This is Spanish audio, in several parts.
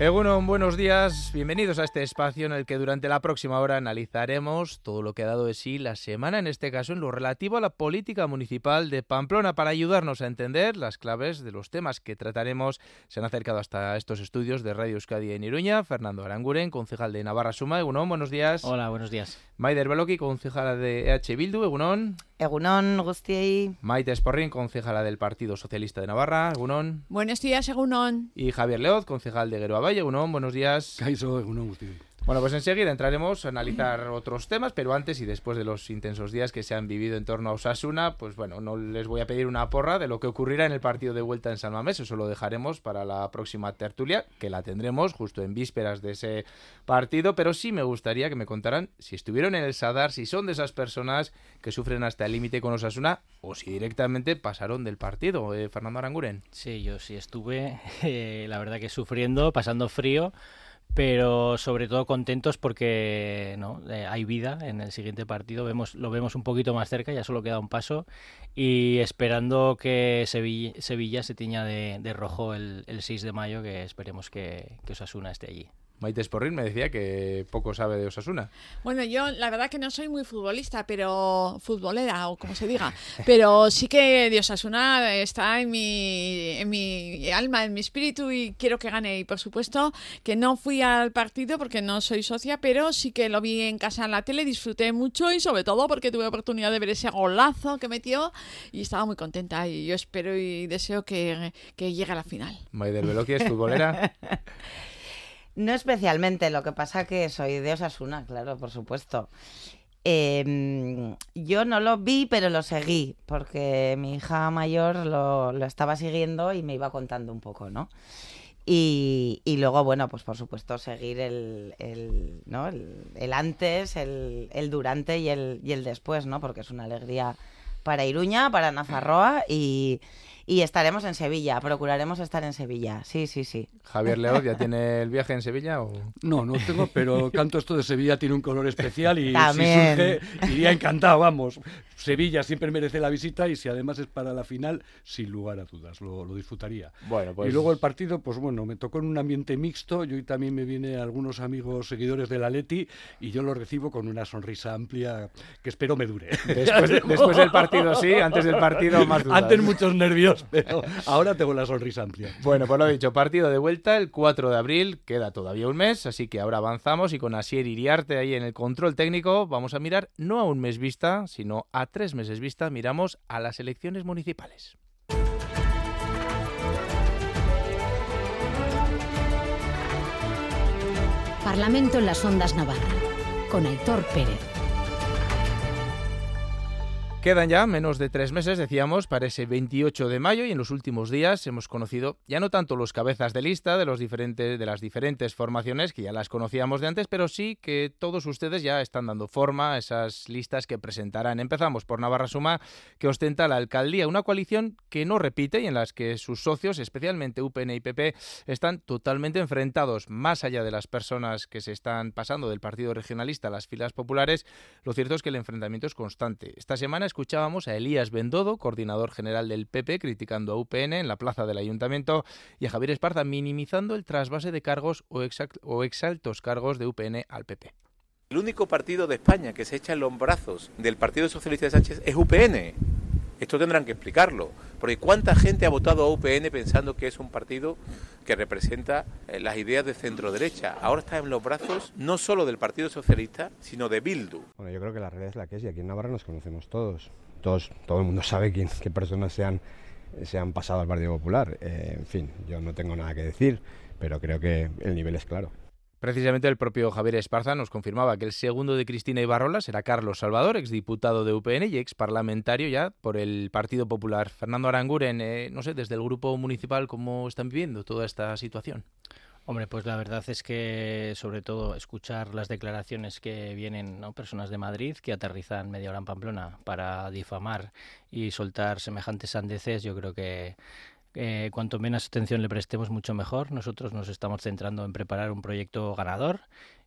Egunon, buenos días. Bienvenidos a este espacio en el que durante la próxima hora analizaremos todo lo que ha dado de sí la semana, en este caso en lo relativo a la política municipal de Pamplona, para ayudarnos a entender las claves de los temas que trataremos. Se han acercado hasta estos estudios de Radio Euskadi en Iruña. Fernando Aranguren, concejal de Navarra Suma. Egunon, buenos días. Hola, buenos días. Maider Beloki, concejala de EH Bildu. Egunon. Egunon, Gustiei. Maite Esporrin, concejala del Partido Socialista de Navarra. Egunon. Buenos días, Egunon. Y Javier Leoz, concejal de Gueroa Valle. Egunon, buenos días. Kaiso, Egunon, Gustiei. Bueno, pues enseguida entraremos a analizar otros temas, pero antes y después de los intensos días que se han vivido en torno a Osasuna, pues bueno, no les voy a pedir una porra de lo que ocurrirá en el partido de vuelta en San Mamés, eso lo dejaremos para la próxima tertulia, que la tendremos justo en vísperas de ese partido, pero sí me gustaría que me contaran si estuvieron en el Sadar, si son de esas personas que sufren hasta el límite con Osasuna o si directamente pasaron del partido. Eh, Fernando Aranguren. Sí, yo sí estuve, eh, la verdad que sufriendo, pasando frío pero sobre todo contentos porque no eh, hay vida en el siguiente partido. Vemos lo vemos un poquito más cerca ya solo queda un paso. Y esperando que Sevilla, se tiña de, de rojo el, el, 6 de mayo que esperemos que, que Osasuna esté allí Maite Sporrin me decía que poco sabe de Osasuna. Bueno, yo la verdad que no soy muy futbolista, pero futbolera o como se diga, pero sí que de Osasuna está en mi, en mi alma, en mi espíritu y quiero que gane. Y por supuesto que no fui al partido porque no soy socia, pero sí que lo vi en casa en la tele, disfruté mucho y sobre todo porque tuve oportunidad de ver ese golazo que metió y estaba muy contenta y yo espero y deseo que, que llegue a la final. Maite Beloki es futbolera. No especialmente, lo que pasa que soy de Osasuna, claro, por supuesto. Eh, yo no lo vi, pero lo seguí, porque mi hija mayor lo, lo, estaba siguiendo y me iba contando un poco, ¿no? Y, y luego, bueno, pues por supuesto seguir el, el ¿no? el, el antes, el, el, durante y el, y el después, ¿no? Porque es una alegría para Iruña, para Nazarroa y, y estaremos en Sevilla, procuraremos estar en Sevilla, sí, sí, sí. Javier Leoz, ¿ya tiene el viaje en Sevilla? O... No, no tengo, pero canto esto de Sevilla tiene un color especial y También. si surge, iría encantado, vamos. Sevilla siempre merece la visita y si además es para la final, sin lugar a dudas, lo, lo disfrutaría. Bueno, pues... Y luego el partido, pues bueno, me tocó en un ambiente mixto, yo y también me viene algunos amigos seguidores del Atleti y yo lo recibo con una sonrisa amplia que espero me dure. Después, de, después del partido sí, antes del partido más dudas. Antes muchos nervios, pero ahora tengo la sonrisa amplia. Bueno, pues lo dicho, partido de vuelta el 4 de abril, queda todavía un mes, así que ahora avanzamos y con Asier Iriarte ahí en el control técnico vamos a mirar no a un mes vista, sino a tres meses vista, miramos a las elecciones municipales. Parlamento en las Ondas Navarra, con Aitor Pérez. Quedan ya menos de tres meses, decíamos, para ese 28 de mayo y en los últimos días hemos conocido ya no tanto los cabezas de lista de, los diferentes, de las diferentes formaciones, que ya las conocíamos de antes, pero sí que todos ustedes ya están dando forma a esas listas que presentarán. Empezamos por Navarra Suma, que ostenta la alcaldía, una coalición que no repite y en las que sus socios, especialmente UPN y PP, están totalmente enfrentados. Más allá de las personas que se están pasando del partido regionalista a las filas populares, lo cierto es que el enfrentamiento es constante. Esta semana escuchábamos a Elías Bendodo, coordinador general del PP, criticando a UPN en la plaza del ayuntamiento, y a Javier Esparza minimizando el trasvase de cargos o, o exaltos cargos de UPN al PP. El único partido de España que se echa en los brazos del Partido Socialista de Sánchez es UPN. Esto tendrán que explicarlo, porque ¿cuánta gente ha votado a UPN pensando que es un partido que representa las ideas de centro derecha? Ahora está en los brazos no solo del Partido Socialista, sino de Bildu. Bueno, yo creo que la realidad es la que es y aquí en Navarra nos conocemos todos. Todos, todo el mundo sabe quién, qué personas se han, se han pasado al Partido Popular. Eh, en fin, yo no tengo nada que decir, pero creo que el nivel es claro. Precisamente el propio Javier Esparza nos confirmaba que el segundo de Cristina Ibarrola será Carlos Salvador, exdiputado de UPN y ex parlamentario ya por el Partido Popular. Fernando Aranguren, eh, no sé, desde el grupo municipal, ¿cómo están viviendo toda esta situación? Hombre, pues la verdad es que sobre todo escuchar las declaraciones que vienen personas de Madrid que aterrizan media hora en Pamplona para difamar y soltar semejantes sandeces, yo creo que eh, cuanto menos atención le prestemos, mucho mejor. Nosotros nos estamos centrando en preparar un proyecto ganador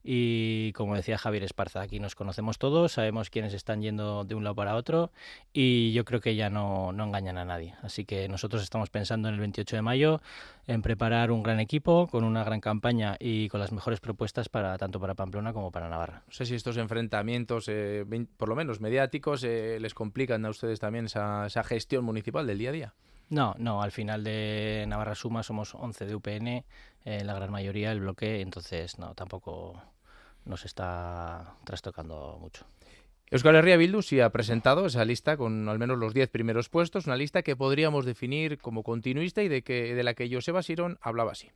y, como decía Javier Esparza, aquí nos conocemos todos, sabemos quiénes están yendo de un lado para otro y yo creo que ya no, no engañan a nadie. Así que nosotros estamos pensando en el 28 de mayo en preparar un gran equipo con una gran campaña y con las mejores propuestas para tanto para Pamplona como para Navarra. No sé si estos enfrentamientos, eh, por lo menos mediáticos, eh, les complican a ustedes también esa, esa gestión municipal del día a día. No, no, al final de Navarra Suma somos 11 de UPN, eh, la gran mayoría del bloque, entonces no, tampoco nos está trastocando mucho. Euskal Herria Bildu sí ha presentado esa lista con al menos los 10 primeros puestos, una lista que podríamos definir como continuista y de, que, de la que Joseba Sirón hablaba así.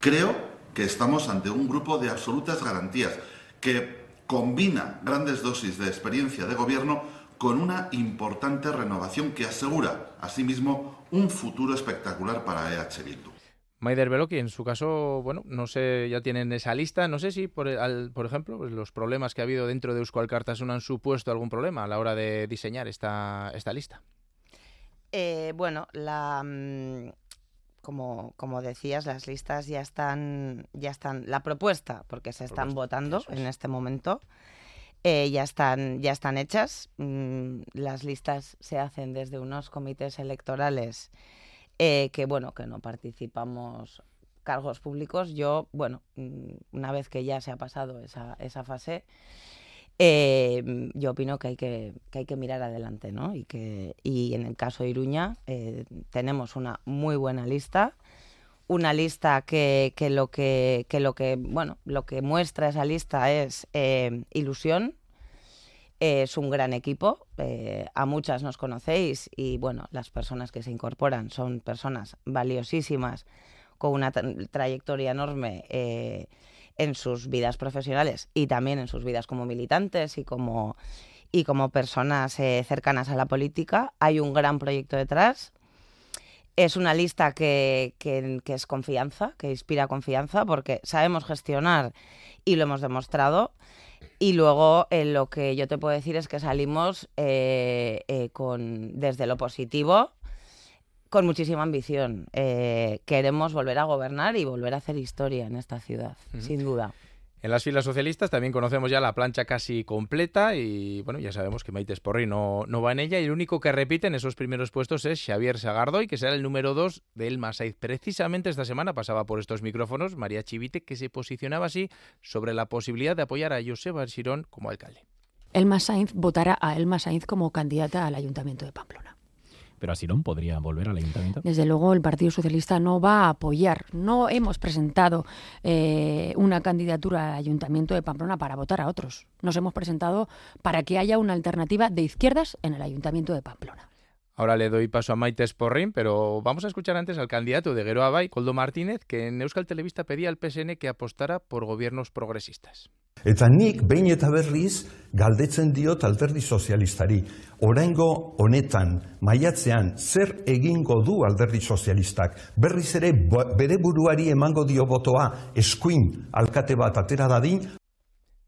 Creo que estamos ante un grupo de absolutas garantías que combina grandes dosis de experiencia de gobierno con una importante renovación que asegura, asimismo, un futuro espectacular para EH Bildu. Maider Beloki, en su caso, bueno, no sé, ya tienen esa lista. No sé si, por, por ejemplo, pues los problemas que ha habido dentro de Euskal no han supuesto algún problema a la hora de diseñar esta, esta lista. Eh, bueno, la, mm, como, como decías, las listas ya están, ya están, la propuesta, porque se están votando en este momento, eh, ya, están, ya están hechas. Mm, las listas se hacen desde unos comités electorales eh, que, bueno, que no participamos cargos públicos. Yo, bueno, mm, una vez que ya se ha pasado esa, esa fase, eh, yo opino que hay que, que, hay que mirar adelante, ¿no? Y, que, y en el caso de Iruña tenemos una muy buena lista una lista que, que, lo que, que, lo que bueno lo que muestra esa lista es eh, ilusión. Es un gran equipo eh, a muchas nos conocéis y bueno las personas que se incorporan son personas valiosísimas con una trayectoria enorme eh, en sus vidas profesionales y también en sus vidas como militantes y como y como personas cercanas a la política. Hay un gran proyecto detrás es una lista que, es confianza, que inspira confianza, porque sabemos gestionar y lo hemos demostrado. Y luego eh, lo que yo te puedo decir es que salimos eh, eh, con, desde lo positivo, con muchísima ambición. queremos volver a gobernar y volver a hacer historia en esta ciudad, sin duda. En las filas socialistas también conocemos ya la plancha casi completa y bueno, ya sabemos que Maite Sporri no, no va en ella y el único que repite en esos primeros puestos es Xavier Sagardoy, que será el número 2 del Masaiz. Precisamente esta semana pasaba por estos micrófonos María Chivite, que se posicionaba así sobre la posibilidad de apoyar a Joseba Sirón como alcalde. Elma Sainz votará a Elma Sainz como candidata al Ayuntamiento de Pamplona pero Asirón podría volver al ayuntamiento. Desde luego el Partido Socialista no va a apoyar, no hemos presentado eh, una candidatura al ayuntamiento de Pamplona para votar a otros. Nos hemos presentado para que haya una alternativa de izquierdas en el ayuntamiento de Pamplona. Ahora le doy paso a Maite Sporrin, pero vamos a escuchar antes al candidato de Geroa Bay, Coldo Martínez, que en Euskal Televista pedía al PSN que apostara por gobiernos progresistas. Eta nik behin eta berriz galdetzen diot alderdi sozialistari. Oraingo honetan, maiatzean, zer egingo du alderdi sozialistak? Berriz ere bere buruari emango dio botoa eskuin alkate bat atera dadin,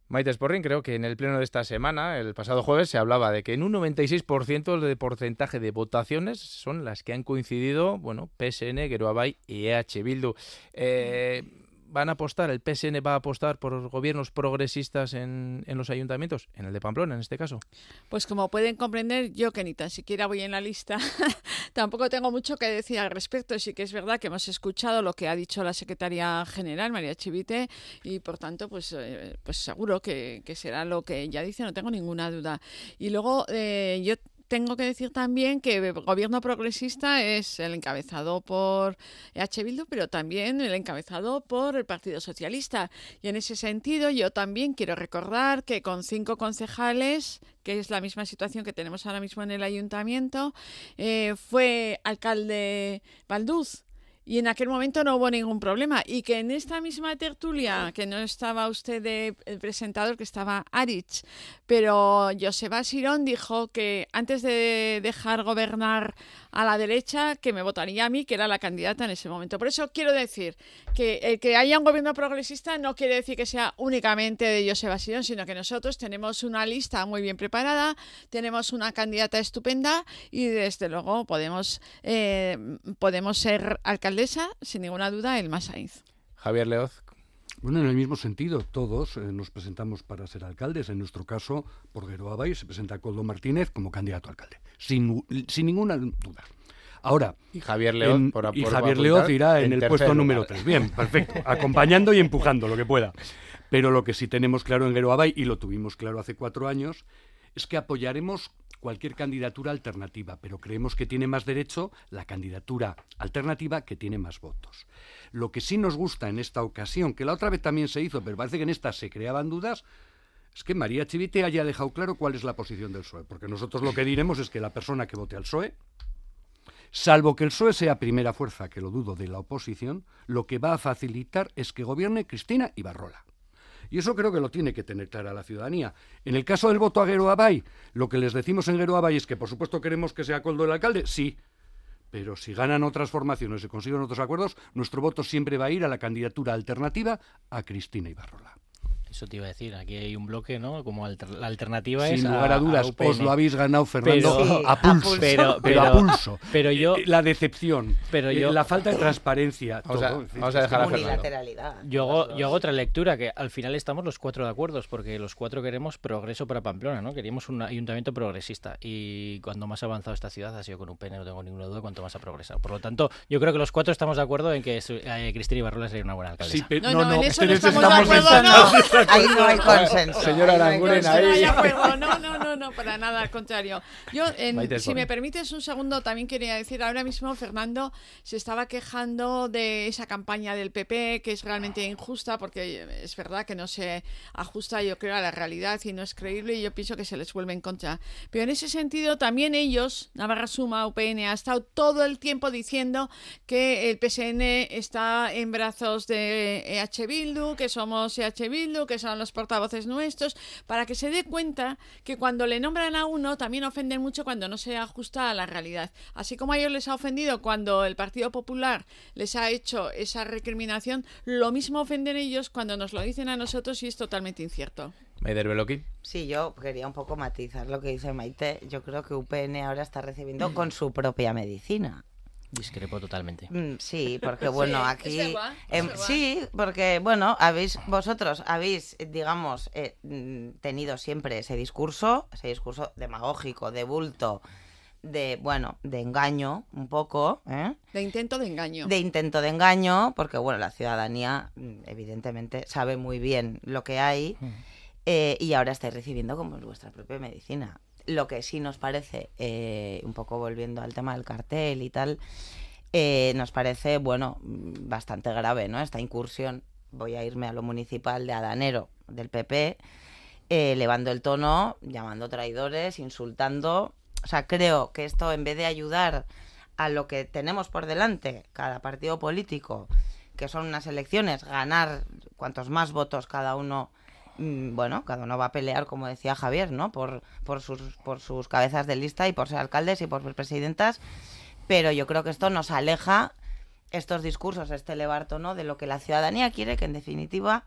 Maite Sporring, creo que en el pleno de esta semana, el pasado jueves, se hablaba de que en un 96% de porcentaje de votaciones son las que han coincidido, bueno, PSN, Geroabay y EH Bildu. Eh, van a apostar, el PSN va a apostar por gobiernos progresistas en, en, los ayuntamientos, en el de Pamplona en este caso? Pues como pueden comprender, yo que ni tan siquiera voy en la lista, tampoco tengo mucho que decir al respecto. Sí que es verdad que hemos escuchado lo que ha dicho la secretaria general, María Chivite, y por tanto, pues, eh, pues seguro que, que, será lo que ella dice, no tengo ninguna duda. Y luego eh, yo tengo que decir también que el gobierno progresista es el encabezado por EH Bildu, pero también el encabezado por el Partido Socialista. Y en ese sentido, yo también quiero recordar que con cinco concejales, que es la misma situación que tenemos ahora mismo en el ayuntamiento, eh, fue alcalde Valduz y en aquel momento no hubo ningún problema. Y que en esta misma tertulia, que no estaba usted el presentador, que estaba Aritz, pero Joseba Sirón dijo que antes de dejar gobernar a la derecha, que me votaría a mí, que era la candidata en ese momento. Por eso quiero decir que el que haya un gobierno progresista no quiere decir que sea únicamente de Sirón, sino que nosotros tenemos una lista muy bien preparada, tenemos una candidata estupenda y desde luego podemos, eh, podemos ser alcaldes sin ninguna duda, el más Javier Leoz. Bueno, en el mismo sentido, todos eh, nos presentamos para ser alcaldes. En nuestro caso, por Abay se presenta Coldo Martínez como candidato a alcalde, sin, sin ninguna duda. Ahora, y Javier Leoz, y Javier Leoz irá en, el puesto número 3. Bien, perfecto. Acompañando y empujando lo que pueda. Pero lo que sí tenemos claro en Guero Abay, y lo tuvimos claro hace cuatro años, es que apoyaremos cualquier candidatura alternativa, pero creemos que tiene más derecho la candidatura alternativa que tiene más votos. Lo que sí nos gusta en esta ocasión, que la otra vez también se hizo, pero parece que en esta se creaban dudas, es que María Chivite haya dejado claro cuál es la posición del PSOE, porque nosotros lo que diremos es que la persona que vote al PSOE, salvo que el PSOE sea primera fuerza, que lo dudo, de la oposición, lo que va a facilitar es que gobierne Cristina Ibarrola. Y eso creo que lo tiene que tener clara la ciudadanía. En el caso del voto a Guero Abay, lo que les decimos en Guero Abay es que por supuesto queremos que sea Coldo el alcalde, sí. Pero si ganan otras formaciones y consiguen otros acuerdos, nuestro voto siempre va a ir a la candidatura alternativa a Cristina Ibarrola. Eso te iba a decir, aquí hay un bloque, ¿no? Como la alternativa es. Sin lugar a, dudas, os lo habéis ganado, Fernando, a, pulso, pero, a pulso. Pero yo. Eh, la decepción, pero eh, yo, la falta de transparencia. Vamos, todo, a, vamos a dejar a Unilateralidad. Yo hago, yo hago otra lectura, que al final estamos los cuatro de acuerdo, porque los cuatro queremos progreso para Pamplona, ¿no? Queríamos un ayuntamiento progresista. Y cuando más ha avanzado esta ciudad ha sido con un pene, no tengo ninguna duda, cuanto más ha progresado. Por lo tanto, yo creo que los cuatro estamos de acuerdo en que eh, Cristina Ibarrola sería una buena alcaldesa. Sí, pero, no, no, en eso no estamos, de acuerdo, no. Ahí no hay Señora Aranguren ahí. No, no, no, no, para nada, al contrario. Yo, si me permites un segundo, también quería decir, ahora mismo Fernando se estaba quejando de esa campaña del PP, que es realmente injusta, porque es verdad que no se ajusta, yo creo, a la realidad y no es creíble, y yo pienso que se les vuelve en contra. Pero en ese sentido, también ellos, Navarra Suma, UPN, ha estado todo el tiempo diciendo que el PSN está en brazos de EH Bildu, que somos EH Bildu, que son los portavoces nuestros, para que se dé cuenta que cuando le nombran a uno también ofenden mucho cuando no se ajusta a la realidad. Así como a ellos les ha ofendido cuando el Partido Popular les ha hecho esa recriminación, lo mismo ofenden ellos cuando nos lo dicen a nosotros y es totalmente incierto. Maider Beloki. Sí, yo quería un poco matizar lo que dice Maite. Yo creo que UPN ahora está recibiendo con su propia medicina. Discrepo totalmente. Mm, sí, porque bueno, aquí... Em, sí, porque bueno, habéis vosotros habéis, digamos, eh, mm, tenido siempre ese discurso, ese discurso demagógico, de bulto, de, bueno, de engaño un poco. ¿eh? De intento de engaño. De intento de engaño, porque bueno, la ciudadanía mm, evidentemente sabe muy bien lo que hay. Eh, y ahora estáis recibiendo como vuestra propia medicina. Lo que sí nos parece, eh, un poco volviendo al tema del cartel y tal, eh, nos parece, bueno, bastante grave, ¿no? Esta incursión, voy a irme a lo municipal de Adanero, del PP, eh, elevando el tono, llamando traidores, insultando. O sea, creo que esto, en vez de ayudar a lo que tenemos por delante, cada partido político, que son unas elecciones, ganar cuantos más votos cada uno Mm, bueno, cada uno va a pelear, como decía Javier, ¿no? Por, por, sus, por sus cabezas de lista y por ser alcaldes y por ser presidentas. Pero yo creo que esto nos aleja, estos discursos, este elevar tono, de lo que la ciudadanía quiere, que en definitiva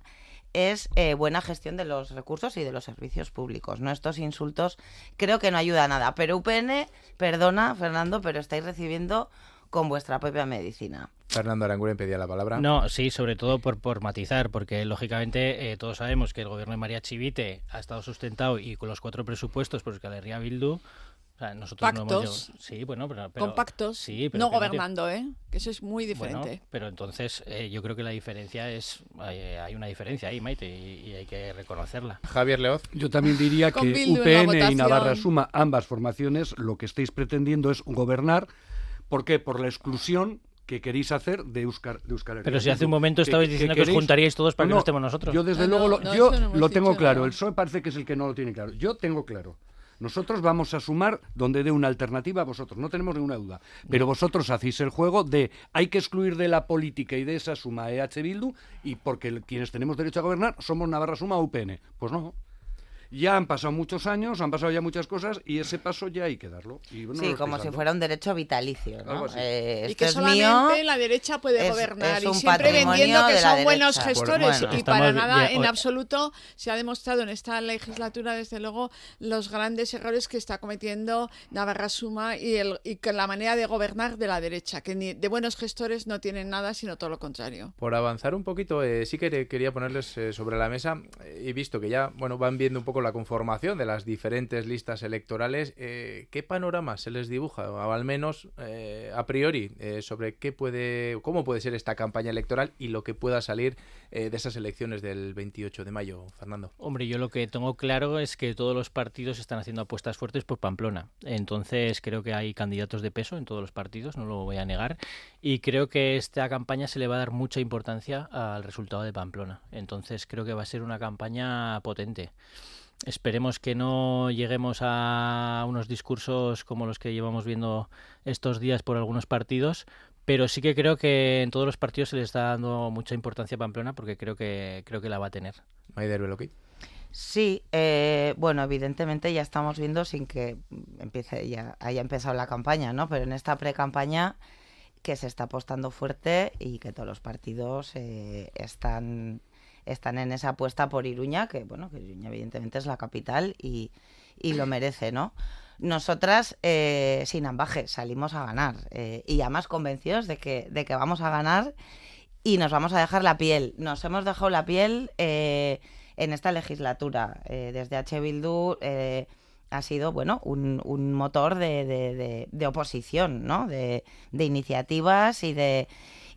es eh, buena gestión de los recursos y de los servicios públicos. ¿no? Estos insultos creo que no ayuda a nada. Pero UPN, perdona, Fernando, pero estáis recibiendo con vuestra propia medicina. Fernando Aranguren pedía la palabra. No, sí, sobre todo por, por matizar, porque lógicamente eh, todos sabemos que el gobierno de María Chivite ha estado sustentado y con los cuatro presupuestos por Escalería Bildu. nosotros pactos. sí, bueno, pero, con pactos. Sí, no gobernando, ¿eh? Que eso es muy diferente. pero entonces eh, yo creo que la diferencia es hay, una diferencia ahí, Maite, y, hay que reconocerla. Javier Leoz. Yo también diría que UPN y Navarra Suma, ambas formaciones, lo que estáis pretendiendo es gobernar. ¿Por qué? Por la exclusión que queréis hacer de Euskar, de Euskal Pero si hace un momento estabais diciendo que, os juntaríais todos para que no estemos nosotros. Yo desde luego lo, yo lo tengo claro. El PSOE parece que es el que no lo tiene claro. Yo tengo claro. Nosotros vamos a sumar donde dé una alternativa a vosotros, no tenemos ninguna duda. Pero vosotros hacéis el juego de hay que excluir de la política y de esa suma EH Bildu y porque quienes tenemos derecho a gobernar somos Navarra Suma o UPN. Pues no, ya han pasado muchos años, han pasado ya muchas cosas y ese paso ya hay que darlo. sí, como si fuera un derecho vitalicio. ¿no? Eh, y que solamente la derecha puede gobernar y siempre vendiendo que son buenos gestores y para nada, en absoluto, se ha demostrado en esta legislatura, desde luego, los grandes errores que está cometiendo Navarra Suma y, el, y que la manera de gobernar de la derecha, que ni de buenos gestores no tienen nada, sino todo lo contrario. Por avanzar un poquito, eh, sí que quería ponerles eh, sobre la mesa, he visto que ya bueno van viendo un poco la conformación de las diferentes listas electorales, eh, ¿qué panorama se les dibuja, o al menos eh, a priori, eh, sobre qué puede, cómo puede ser esta campaña electoral y lo que pueda salir de esas elecciones del 28 de mayo, Fernando? Hombre, yo lo que tengo claro es que todos los partidos están haciendo apuestas fuertes por Pamplona. Entonces creo que hay candidatos de peso en todos los partidos, no lo voy a negar, y creo que esta campaña se le va a dar mucha importancia al resultado de Pamplona. Entonces creo que va a ser una campaña potente. Esperemos que no lleguemos a unos discursos como los que llevamos viendo estos días por algunos partidos, pero sí que creo que en todos los partidos se le está dando mucha importancia a Pamplona porque creo que creo que la va a tener. Maider Beloki. Sí, eh, bueno, evidentemente ya estamos viendo sin que empiece ya haya empezado la campaña, ¿no? Pero en esta pre-campaña que se está apostando fuerte y que todos los partidos eh, están están en esa apuesta por Iruña, que bueno, que Iruña evidentemente es la capital y, lo merece, ¿no? Nosotras, eh, sin ambaje, salimos a ganar eh, y además convencidos de que, de que vamos a ganar y nos vamos a dejar la piel. Nos hemos dejado la piel eh, en esta legislatura. desde H. Bildu ha sido, bueno, un, un motor de, de, de, oposición, ¿no? De, de iniciativas y de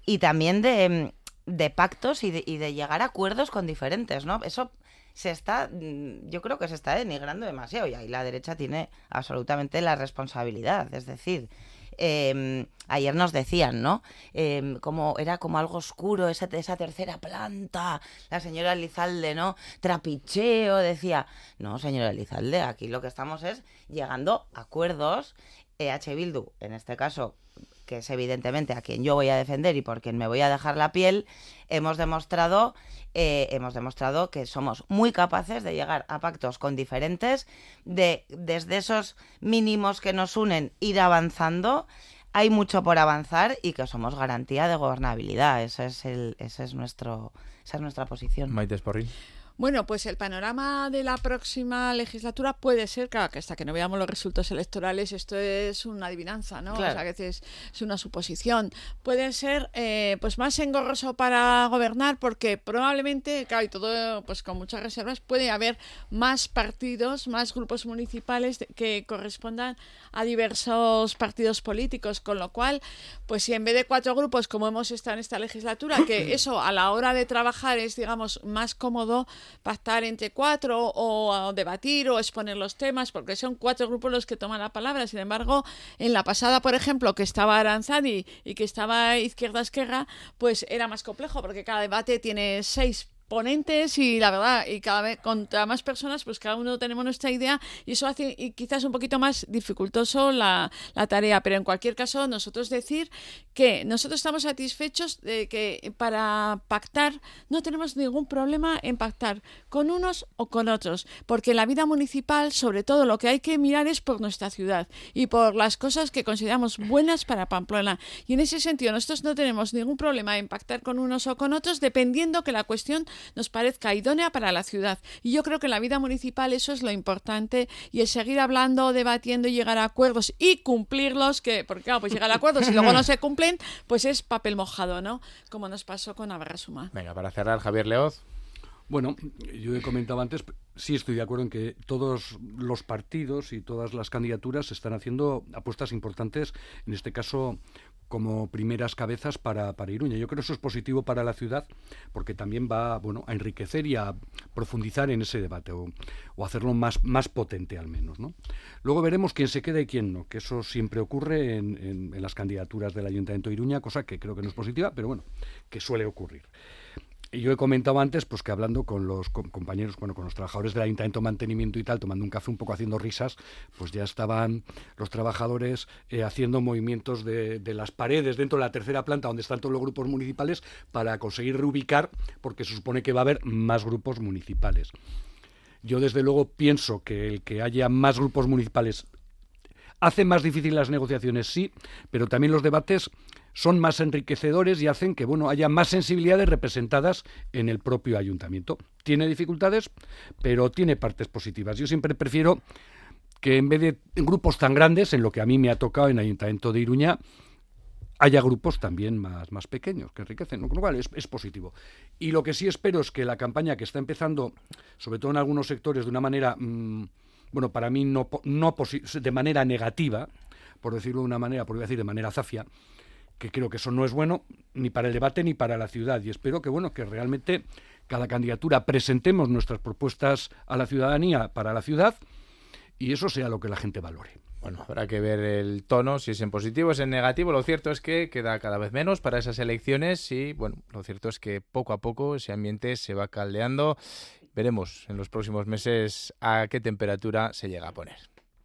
y también de de pactos y de, y de llegar a acuerdos con diferentes, ¿no? Eso se está, mm, yo creo que se está denigrando demasiado y ahí la derecha tiene absolutamente la responsabilidad. Es decir, em, ayer nos decían, ¿no? Eh, como era como algo oscuro esa, tercera planta, la señora Lizalde, ¿no? Trapicheo, decía, no, señora Lizalde, aquí lo que estamos es llegando a acuerdos. EH Bildu, en este caso, que es evidentemente a quien yo voy a defender y por quien me voy a dejar la piel, hemos demostrado, eh, hemos demostrado que somos muy capaces de llegar a pactos con diferentes, de desde esos mínimos que nos unen ir avanzando. Hay mucho por avanzar y que somos garantía de gobernabilidad. Ese es el, ese es nuestro, esa es nuestra posición. Maite Sporrin. Bueno, pues el panorama de la próxima legislatura puede ser, claro, que hasta que no veamos los resultados electorales, esto es una adivinanza, ¿no? O sea, a veces es una suposición. Puede ser, eh, pues, más engorroso para gobernar porque probablemente, claro, y todo, pues, con muchas reservas, puede haber más partidos, más grupos municipales que correspondan a diversos partidos políticos, con lo cual, pues, si en vez de cuatro grupos, como hemos estado en esta legislatura, que eso a la hora de trabajar es, digamos, más cómodo, pactar entre cuatro o, debatir o exponer los temas, porque son cuatro grupos los que toman la palabra. Sin embargo, en la pasada, por ejemplo, que estaba Aranzadi y que estaba Izquierda Esquerra, pues era más complejo, porque cada debate tiene seis ponentes y la verdad, y cada vez contra más personas, pues cada uno tenemos nuestra idea y eso hace y quizás un poquito más dificultoso la, la, tarea. Pero en cualquier caso, nosotros decir que nosotros estamos satisfechos de que para pactar no tenemos ningún problema en pactar con unos o con otros, porque la vida municipal, sobre todo, lo que hay que mirar es por nuestra ciudad y por las cosas que consideramos buenas para Pamplona. Y en ese sentido, nosotros no tenemos ningún problema en pactar con unos o con otros, dependiendo que la cuestión nos parezca idónea para la ciudad. Y yo creo que en la vida municipal eso es lo importante y el seguir hablando, debatiendo y llegar a acuerdos y cumplirlos, que, porque claro, pues llegar a acuerdos y luego no se cumplen, pues es papel mojado, ¿no? Como nos pasó con Suma. Venga, para cerrar, Javier Leoz. Bueno, yo he comentado antes, sí estoy de acuerdo en que todos los partidos y todas las candidaturas están haciendo apuestas importantes, en este caso como primeras cabezas para, para Iruña. Yo creo que eso es positivo para la ciudad porque también va bueno, a enriquecer y a profundizar en ese debate o, hacerlo más, más potente al menos. ¿no? Luego veremos quién se queda y quién no, que eso siempre ocurre en, en las candidaturas del Ayuntamiento de Iruña, cosa que creo que no es positiva, pero bueno, que suele ocurrir. Yo he comentado antes pues que hablando con los compañeros, bueno, con los trabajadores del Ayuntamiento de Mantenimiento y tal, tomando un café un poco haciendo risas, pues ya estaban los trabajadores eh, haciendo movimientos de, de, las paredes dentro de la tercera planta donde están todos los grupos municipales para conseguir reubicar, porque se supone que va a haber más grupos municipales. Yo desde luego pienso que el que haya más grupos municipales hace más difícil las negociaciones, sí, pero también los debates son más enriquecedores y hacen que bueno haya más sensibilidades representadas en el propio ayuntamiento. Tiene dificultades, pero tiene partes positivas. Yo siempre prefiero que en vez de grupos tan grandes, en lo que a mí me ha tocado en el Ayuntamiento de Iruña, haya grupos también más, más pequeños que enriquecen, con lo cual es, es, positivo. Y lo que sí espero es que la campaña que está empezando, sobre todo en algunos sectores, de una manera, mmm, bueno, para mí no, no de manera negativa, por decirlo de una manera, por decir de manera zafia, que creo que eso no es bueno ni para el debate ni para la ciudad. Y espero que, bueno, que realmente cada candidatura presentemos nuestras propuestas a la ciudadanía para la ciudad y eso sea lo que la gente valore. Bueno, habrá que ver el tono, si es en positivo, es en negativo. Lo cierto es que queda cada vez menos para esas elecciones y, bueno, lo cierto es que poco a poco ese ambiente se va caldeando. Veremos en los próximos meses a qué temperatura se llega a poner.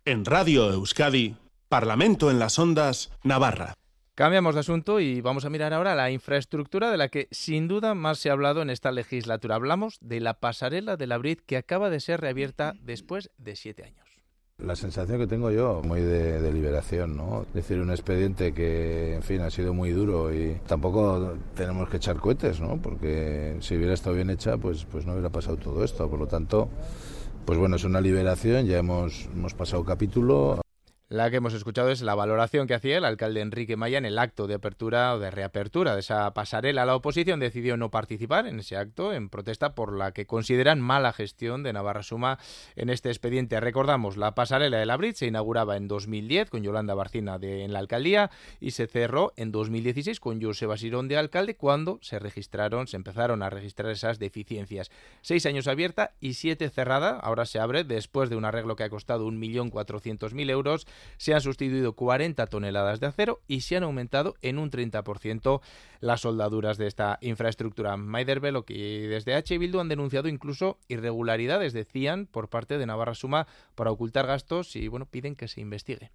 En Radio Euskadi, Parlamento en las Ondas, Navarra. Cambiamos de asunto y vamos a mirar ahora la infraestructura de la que sin duda más se ha hablado en esta legislatura. Hablamos de la pasarela de la Brit que acaba de ser reabierta después de siete años. La sensación que tengo yo, muy de, liberación, ¿no? Es decir, un expediente que, en fin, ha sido muy duro y tampoco tenemos que echar cohetes, ¿no? Porque si hubiera estado bien hecha, pues, pues no hubiera pasado todo esto. Por lo tanto, pues bueno, es una liberación, ya hemos, hemos pasado capítulo. La que hemos escuchado es la valoración que hacía el alcalde Enrique Maya en el acto de apertura o de reapertura de esa pasarela. La oposición decidió no participar en ese acto en protesta por la que consideran mala gestión de Navarra Suma en este expediente. Recordamos, la pasarela de la Brit se inauguraba en 2010 con Yolanda Barcina en la alcaldía y se cerró en 2016 con José Sirón de alcalde cuando se registraron, se empezaron a registrar esas deficiencias. Seis años abierta y siete cerrada. Ahora se abre después de un arreglo que ha costado 1.400.000 euros se han sustituido 40 toneladas de acero y se han aumentado en un 30% las soldaduras de esta infraestructura. Maider y desde H. Bildu han denunciado incluso irregularidades, decían, por parte de Navarra Suma para ocultar gastos y bueno, piden que se investigue.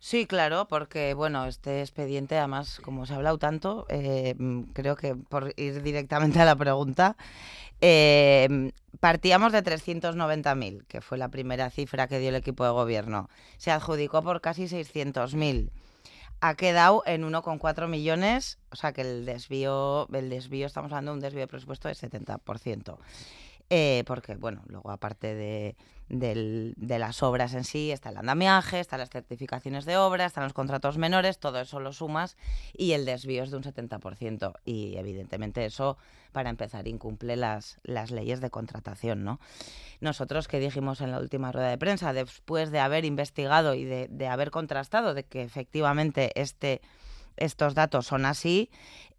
Sí, claro, porque bueno, este expediente, además, como se ha hablado tanto, eh, creo que por ir directamente a la pregunta, eh, partíamos de 390.000, que fue la primera cifra que dio el equipo de gobierno. Se adjudicó por casi 600.000. Ha quedado en 1,4 millones, o sea que el desvío, el desvío, estamos hablando de un desvío de presupuesto de 70%. Eh, porque, bueno, luego aparte de, de, las obras en sí, está el andamiaje, están las certificaciones de obra, están los contratos menores, todo eso lo sumas y el desvío es de un 70%. Y evidentemente eso, para empezar, incumple las, las leyes de contratación, ¿no? Nosotros que dijimos en la última rueda de prensa, después de haber investigado y de, de haber contrastado de que efectivamente este estos datos son así,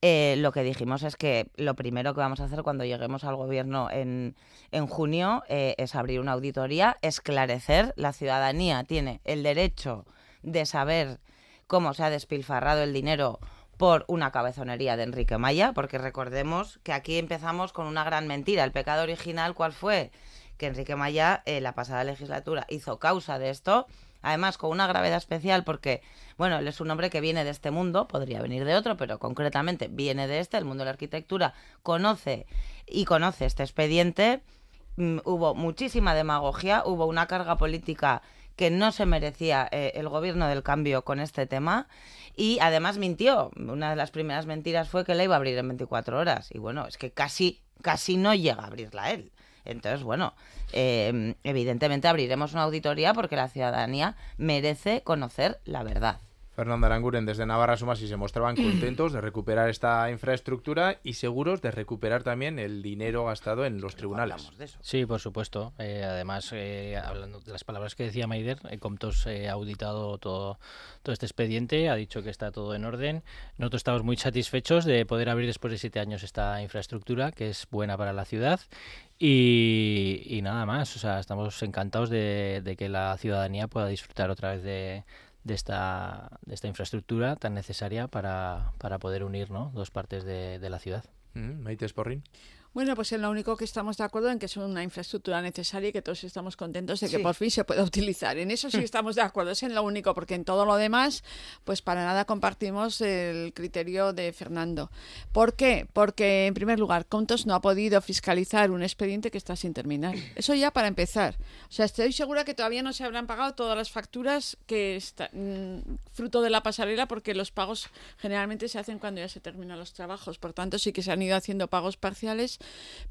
eh, lo que dijimos es que lo primero que vamos a hacer cuando lleguemos al gobierno en, en junio eh, es abrir una auditoría, esclarecer, la ciudadanía tiene el derecho de saber cómo se ha despilfarrado el dinero por una cabezonería de Enrique Maya, porque recordemos que aquí empezamos con una gran mentira. El pecado original, ¿cuál fue? Que Enrique Maya, en la pasada legislatura, hizo causa de esto Además, con una gravedad especial porque, bueno, él es un hombre que viene de este mundo, podría venir de otro, pero concretamente viene de este, el mundo de la arquitectura, conoce y conoce este expediente. Mm, hubo muchísima demagogia, hubo una carga política que no se merecía eh, el gobierno del cambio con este tema y además mintió. Una de las primeras mentiras fue que la iba a abrir en 24 horas y bueno, es que casi, casi no llega a abrirla él. Entonces, bueno, eh, evidentemente abriremos una auditoría porque la ciudadanía merece conocer la verdad. Fernando Aranguren desde Navarra Sumas y se mostraban contentos de recuperar esta infraestructura y seguros de recuperar también el dinero gastado en los tribunales. Sí, por supuesto. Eh, además, eh, hablando de las palabras que decía Maider, eh, Comtos ha auditado todo, todo este expediente, ha dicho que está todo en orden. Nosotros estamos muy satisfechos de poder abrir después de siete años esta infraestructura, que es buena para la ciudad. Y, nada más, o sea, estamos encantados de que la ciudadanía pueda disfrutar otra vez de de esta, de esta infraestructura tan necesaria para, para poder unir ¿no? dos partes de, de la ciudad. Mm, Maite. Bueno, pues en lo único que estamos de acuerdo en que es una infraestructura necesaria y que todos estamos contentos de que por fin se pueda utilizar. En eso sí estamos de acuerdo, es en lo único, porque en todo lo demás, pues para nada compartimos el criterio de Fernando. ¿Por qué? Porque, en primer lugar, Contos no ha podido fiscalizar un expediente que está sin terminar. Eso ya para empezar. O sea, estoy segura que todavía no se habrán pagado todas las facturas que están mm, fruto de la pasarela, porque los pagos generalmente se hacen cuando ya se terminan los trabajos. Por tanto, sí que se han ido haciendo pagos parciales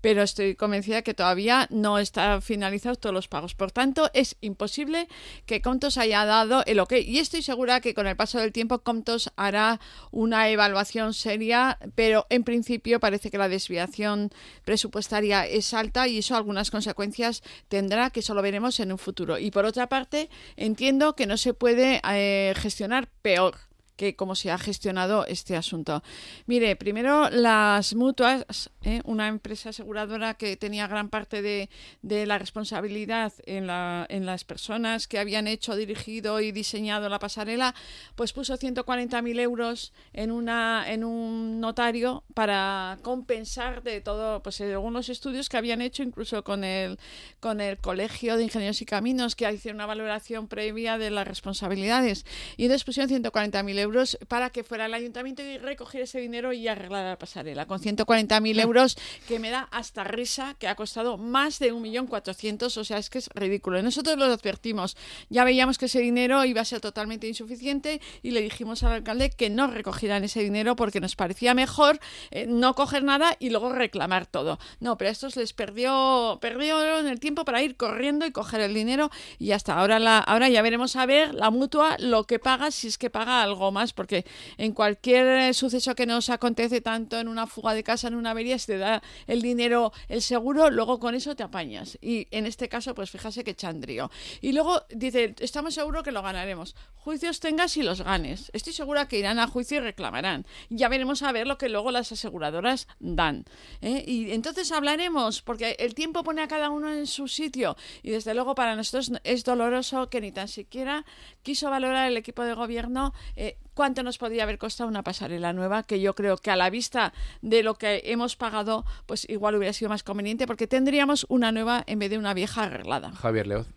pero estoy convencida que todavía no están finalizados todos los pagos. Por tanto, es imposible que Contos haya dado el ok. Y estoy segura que con el paso del tiempo Contos hará una evaluación seria, pero en principio parece que la desviación presupuestaria es alta y eso algunas consecuencias tendrá que solo veremos en un futuro. Y por otra parte, entiendo que no se puede eh, gestionar peor que cómo se ha gestionado este asunto. Mire, primero las mutuas, ¿eh? una empresa aseguradora que tenía gran parte de, la responsabilidad en, la, en, las personas que habían hecho, dirigido y diseñado la pasarela, pues puso 140.000 euros en, una, en un notario para compensar de todo, pues algunos estudios que habían hecho incluso con el, con el Colegio de Ingenieros y Caminos, que hicieron una valoración previa de las responsabilidades. Y entonces pusieron 140.000 euros para que fuera el ayuntamiento y recogiera ese dinero y arreglar la pasarela. Con 140.000 euros, que me da hasta risa, que ha costado más de 1.400.000, o sea, es que es ridículo. Nosotros lo advertimos, ya veíamos que ese dinero iba a ser totalmente insuficiente y le dijimos al alcalde que no recogieran ese dinero porque nos parecía mejor eh, no coger nada y luego reclamar todo. No, pero a estos les perdió, perdió en el tiempo para ir corriendo y coger el dinero y hasta ahora, la, ahora ya veremos a ver la mutua lo que paga, si es que paga algo más porque en cualquier eh, suceso que nos acontece, tanto en una fuga de casa, en una avería, se te da el dinero, el seguro, luego con eso te apañas. Y en este caso, pues fíjase que chandrío. Y luego dice, estamos seguros que lo ganaremos. Juicios tengas y los ganes. Estoy segura que irán a juicio y reclamarán. Ya veremos a ver lo que luego las aseguradoras dan. ¿eh? Y entonces hablaremos, porque el tiempo pone a cada uno en su sitio. Y desde luego para nosotros es doloroso que ni tan siquiera quiso valorar el equipo de gobierno eh, cuánto nos podría haber costado una pasarela nueva, que yo creo que a la vista de lo que hemos pagado, pues igual hubiera sido más conveniente, porque tendríamos una nueva en vez de una vieja arreglada. Javier Leoz.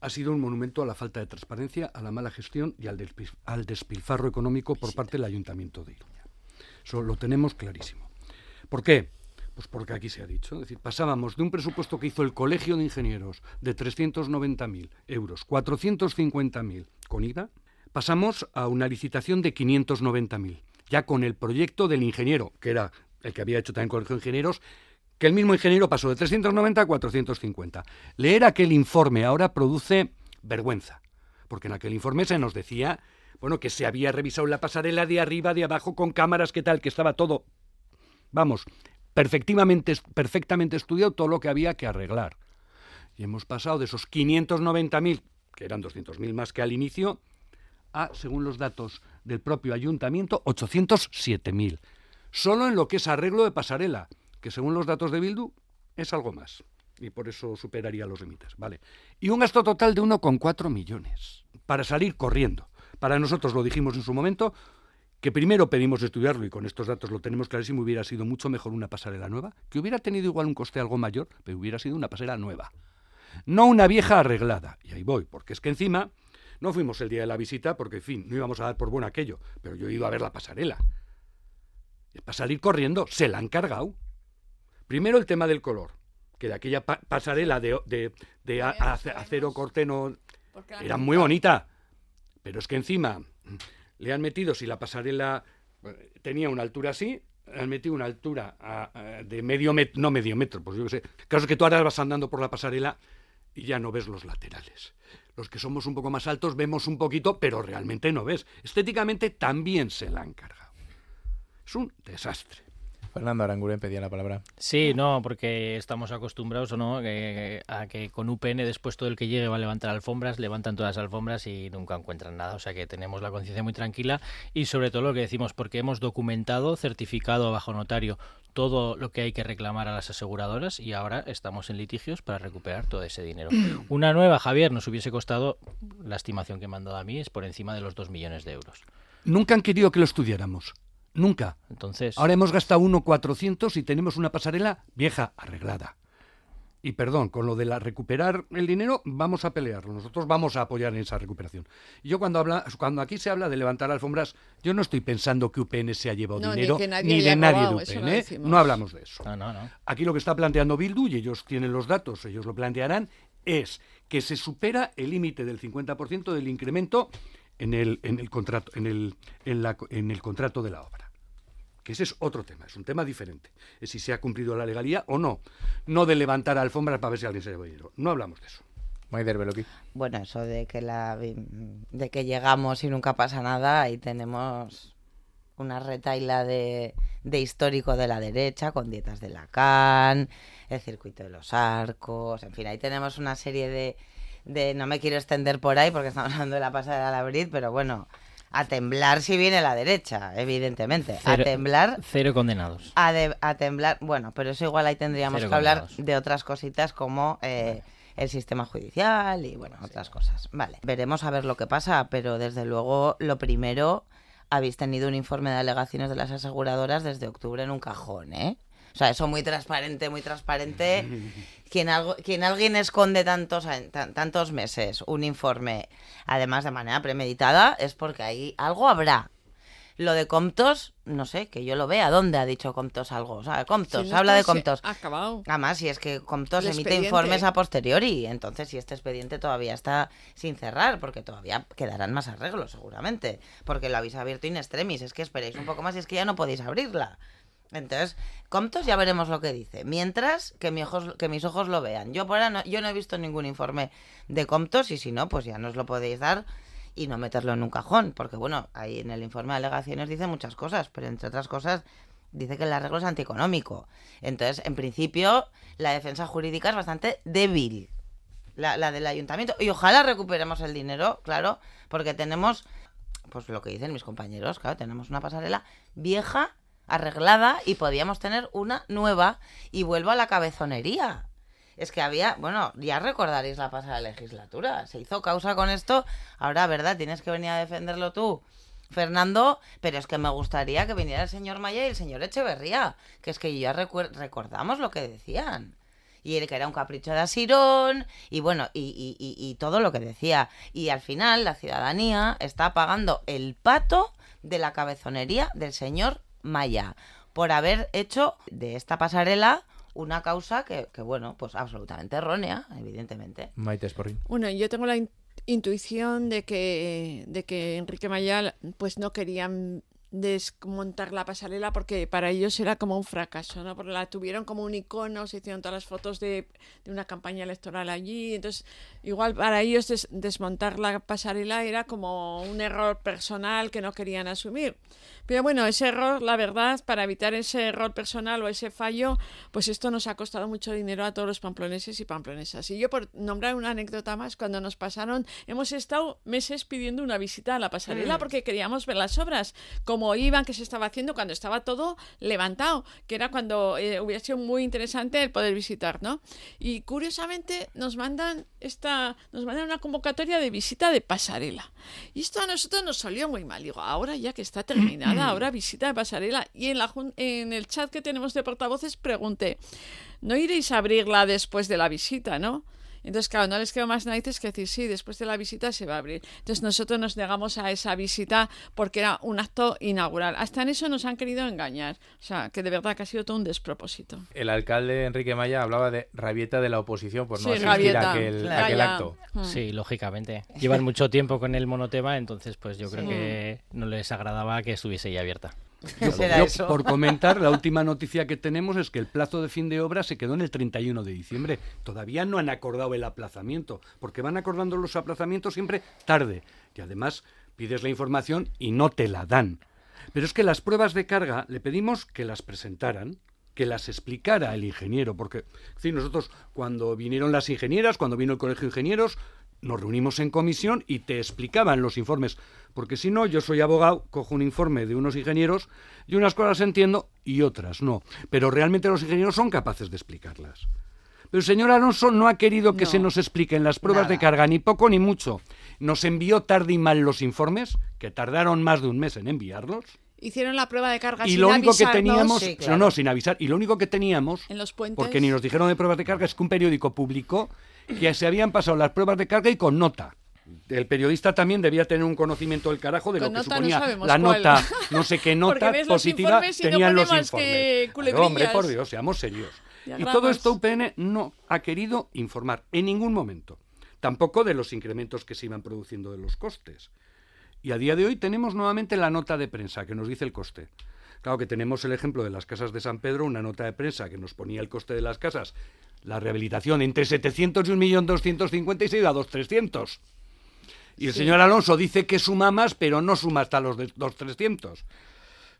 Ha sido un monumento a la falta de transparencia, a la mala gestión y al, despilfarro económico por parte del Ayuntamiento de Iruña. Eso lo tenemos clarísimo. ¿Por qué? Pues porque aquí se ha dicho. Es decir, pasábamos de un presupuesto que hizo el Colegio de Ingenieros de 390.000 euros, 450.000 con IVA, pasamos a una licitación de 590.000, ya con el proyecto del ingeniero, que era el que había hecho también Colegio de Ingenieros, que el mismo ingeniero pasó de 390 a 450. Leer aquel informe ahora produce vergüenza, porque en aquel informe se nos decía, bueno, que se había revisado la pasarela de arriba, de abajo, con cámaras, que tal, que estaba todo, vamos, perfectamente, perfectamente estudiado todo lo que había que arreglar. Y hemos pasado de esos 590.000, que eran 200.000 más que al inicio, a, según los datos del propio ayuntamiento, 807.000. Solo en lo que es arreglo de pasarela, que según los datos de Bildu es algo más. Y por eso superaría los límites. Vale. Y un gasto total de 1,4 millones. Para salir corriendo. Para nosotros lo dijimos en su momento, que primero pedimos estudiarlo y con estos datos lo tenemos clarísimo, hubiera sido mucho mejor una pasarela nueva, que hubiera tenido igual un coste algo mayor, pero hubiera sido una pasarela nueva. No una vieja arreglada. Y ahí voy, porque es que encima no fuimos el día de la visita porque, en fin, no íbamos a dar por bueno aquello, pero yo he ido a ver la pasarela. Es para salir corriendo, se la han cargado. Primero el tema del color, que de aquella pasarela de, de, acero corteno era muy bonita, pero es que encima le han metido, si la pasarela eh, tenía una altura así, le han metido una altura de medio metro, no medio metro, pues yo qué sé. El caso es que tú ahora vas andando por la pasarela y ya no ves los laterales. Los que somos un poco más altos vemos un poquito, pero realmente no ves. Estéticamente también se la han cargado. Es un desastre. Fernando Aranguren pedía la palabra. Sí, no, porque estamos acostumbrados o no a que con UPN después todo el que llegue va a levantar alfombras, levantan todas las alfombras y nunca encuentran nada. O sea que tenemos la conciencia muy tranquila y sobre todo lo que decimos, porque hemos documentado, certificado bajo notario todo lo que hay que reclamar a las aseguradoras y ahora estamos en litigios para recuperar todo ese dinero. Una nueva, Javier, nos hubiese costado, la estimación que me han dado a mí es por encima de los dos millones de euros. Nunca han querido que lo estudiáramos Nunca. Entonces. Ahora hemos gastado 1.400 y tenemos una pasarela vieja, arreglada. Y perdón, con lo de la recuperar el dinero, vamos a pelearlo. Nosotros vamos a apoyar en esa recuperación. Y yo cuando habla, cuando aquí se habla de levantar alfombras, yo no estoy pensando que UPN se ha llevado No, ni dinero que nadie ni de nadie robado, de UPN. no ¿eh? No hablamos de eso. No, no, no. Aquí lo que está planteando Bildu, y ellos tienen los datos, ellos lo plantearán, es que se supera el límite del 50% del incremento en el, en el contrato, en el, en, la- en el contrato de la obra. Que ese es otro tema, es un tema diferente. Es si se ha cumplido la legalidad o no. No de levantar alfombras para ver si alguien se lleva dinero. No hablamos de eso. Bueno, eso de que la de que llegamos y nunca pasa nada, ahí tenemos una retaila de, de histórico de la derecha con dietas de Lacan, el circuito de los arcos, en fin, ahí tenemos una serie de, de no me quiero extender por ahí porque estamos hablando de la pasada de la Brit, pero bueno, a temblar si viene la derecha, evidentemente, Cero- a temblar Cero condenados. a, de- a temblar, bueno, pero eso igual ahí tendríamos Cero que hablar condenados. de otras cositas como eh, el sistema judicial y bueno, otras cosas. Vale, veremos a ver lo que pasa, pero desde luego lo primero, habéis tenido un informe de alegaciones de las aseguradoras desde octubre en un cajón, ¿eh? O sea, eso muy transparente, muy transparente. Quien, algo, quien alguien esconde tantos, tantos meses un informe, además de manera premeditada, es porque ahí algo habrá. Lo de Comptos, no sé, que yo lo vea. ¿Dónde ha dicho Comptos algo? O sea, Comptos, Si no habla de Comptos. acabado. Además, si es que Comptos El emite expediente. informes a posteriori, entonces si este expediente todavía está sin cerrar, porque todavía quedarán más arreglos seguramente, porque lo habéis abierto in extremis, es que esperéis un poco más y es que ya no podéis abrirla. Entonces, Comptos ya veremos lo que dice. Mientras que, mi ojos, que mis ojos lo vean. Yo por ahora no, yo no he visto ningún informe de Comptos y si no, pues ya nos lo podéis dar y no meterlo en un cajón, porque bueno, ahí en el informe de alegaciones dice muchas cosas, pero entre otras cosas dice que el arreglo es antieconómico. Entonces, en principio, la defensa jurídica es bastante débil, la, la del ayuntamiento. Y ojalá recuperemos el dinero, claro, porque tenemos, pues lo que dicen mis compañeros, claro, tenemos una pasarela vieja, arreglada, y podíamos tener una nueva, y vuelvo a la cabezonería. Es que había, bueno, ya recordaréis la pasada legislatura. Se hizo causa con esto. Ahora, ¿verdad? Tienes que venir a defenderlo tú, Fernando. Pero es que me gustaría que viniera el señor Maya y el señor Echeverría. Que es que ya recordamos lo que decían. Y el que era un capricho de Asirón. Y bueno, y, y- y- y todo lo que decía. Y al final, la ciudadanía está pagando el pato de la cabezonería del señor Maya. Por haber hecho de esta pasarela una causa que, que, bueno, pues absolutamente errónea, evidentemente. Maite Sporrin. Bueno, yo tengo la in- intuición de que, de que Enrique Mayal pues no querían desmontar la pasarela porque para ellos era como un fracaso, ¿no? Porque la tuvieron como un icono, se hicieron todas las fotos de, de una campaña electoral allí, entonces igual para ellos des- desmontar la pasarela era como un error personal que no querían asumir. Pero bueno, ese error, la verdad, para evitar ese error personal o ese fallo, pues esto nos ha costado mucho dinero a todos los pamploneses y pamplonesas. Y yo, por nombrar una anécdota más, cuando nos pasaron, hemos estado meses pidiendo una visita a la pasarela Mm. porque queríamos ver las obras, cómo iban, qué se estaba haciendo cuando estaba todo levantado, que era cuando eh, hubiera sido muy interesante el poder visitar, ¿no? Y curiosamente nos mandan esta, nos mandan una convocatoria de visita de pasarela. Y esto a nosotros nos salió muy mal. Digo, ahora ya que está terminada, ahora visita de pasarela. Y en, la, en el chat que tenemos de portavoces pregunté, ¿no iréis a abrirla después de la visita, no? Entonces, claro, no les quedó más narices que decir, sí, después de la visita se va a abrir. Entonces, nosotros nos negamos a esa visita porque era un acto inaugural. Hasta en eso nos han querido engañar. O sea, que de verdad que ha sido todo un despropósito. El alcalde Enrique Maya hablaba de rabieta de la oposición por no Sí, asistir rabieta. a aquel, Claro. aquel Ya. acto. Mm. Sí, lógicamente. Llevan mucho tiempo con el monotema, entonces pues yo creo Sí. que no les agradaba que estuviese ya abierta. Yo, yo, por comentar, la última noticia que tenemos es que el plazo de fin de obra se quedó en el 31 de diciembre. Todavía no han acordado el aplazamiento, porque van acordando los aplazamientos siempre tarde. Y además pides la información y no te la dan. Pero es que las pruebas de carga le pedimos que las presentaran, que las explicara el ingeniero, porque decir, nosotros cuando vinieron las ingenieras, cuando vino el Colegio de Ingenieros, nos reunimos en comisión y te explicaban los informes, porque si no, yo soy abogado, cojo un informe de unos ingenieros y unas cosas entiendo y otras no, pero realmente los ingenieros son capaces de explicarlas. Pero el señor Alonso no ha querido que No. se nos expliquen las pruebas de carga, ni poco ni mucho. Nos envió tarde y mal los informes, que tardaron más de un mes en enviarlos. Hicieron la prueba de carga y sin lo único que teníamos, Sí, no, no, sin avisar, y lo único que teníamos, En los puentes. porque ni nos dijeron de pruebas de carga, es que un periódico publicó que se habían pasado las pruebas de carga y con nota. El periodista también debía tener un conocimiento del carajo de Con lo que no suponía la cuál. nota, no sé qué nota los positiva no tenían los informes. Claro, hombre, por Dios, seamos serios. Y todo esto UPN no ha querido informar en ningún momento, tampoco de los incrementos que se iban produciendo de los costes. Y a día de hoy tenemos nuevamente la nota de prensa que nos dice el coste. Claro que tenemos el ejemplo de las casas de San Pedro, una nota de prensa que nos ponía el coste de las casas, la rehabilitación entre 700 y 1.250.000 y se iba a 2.300. Y el Sí. señor Alonso dice que suma más, pero no suma hasta los de- 2.300.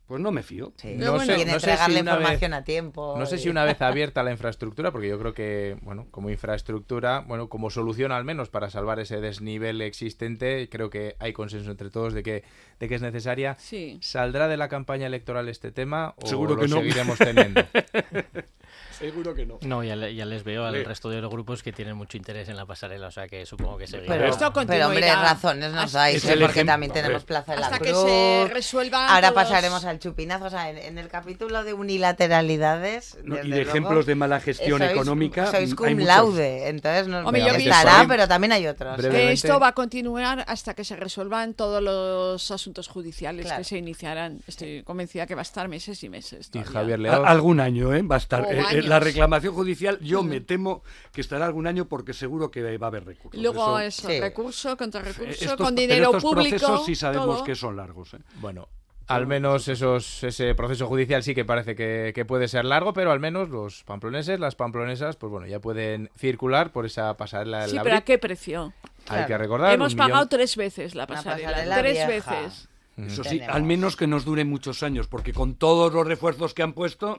Pues no me fío. Sí. No No sé- no sé entregar si la una vez- información a tiempo. No sé y- si una vez abierta la infraestructura, porque yo creo que, bueno, como infraestructura, bueno, como solución al menos para salvar ese desnivel existente, creo que hay consenso entre todos de que, de que es necesaria. Sí. ¿Saldrá de la campaña electoral este tema o Seguro lo que no. seguiremos teniendo? Seguro que no. No, ya, le- ya les veo al Sí. resto de los grupos que tienen mucho interés en la pasarela, o sea que supongo que seguirá. Pero, Esto pero hombre, razones nos dais, ¿eh? porque también A tenemos. Plaza de la Hasta que se resuelvan Ahora todos- pasaremos al chupinazo. O sea, en, en el capítulo de unilateralidades. No, y de luego, ejemplos de mala gestión sois- económica. Sois cum hay muchos. laude. Entonces, no, Hombre, estará, pero también hay otros. Esto va a continuar hasta que se resuelvan todos los asuntos judiciales Claro. que se iniciarán. Estoy convencida que va a estar meses y meses. Y. Javier León. algún año, ¿eh? Va a estar. Eh, años. la reclamación judicial, yo me temo que estará algún año porque seguro que va a haber recursos. Luego Eso- es Sí. recurso contra eh, recurso, estos- con pero dinero estos público. procesos sí sabemos todo. que son largos. ¿eh? Bueno, al menos esos, ese proceso judicial sí que parece que, que puede ser largo, pero al menos los pamploneses, las pamplonesas, pues bueno, ya pueden circular por esa pasarela del Sí, pero ¿a qué precio? Hay que recordar. Hemos un pagado millón- tres veces la pasarela. pasarela tres vieja. veces. Eso sí, Tenemos. al menos que nos dure muchos años, porque con todos los refuerzos que han puesto.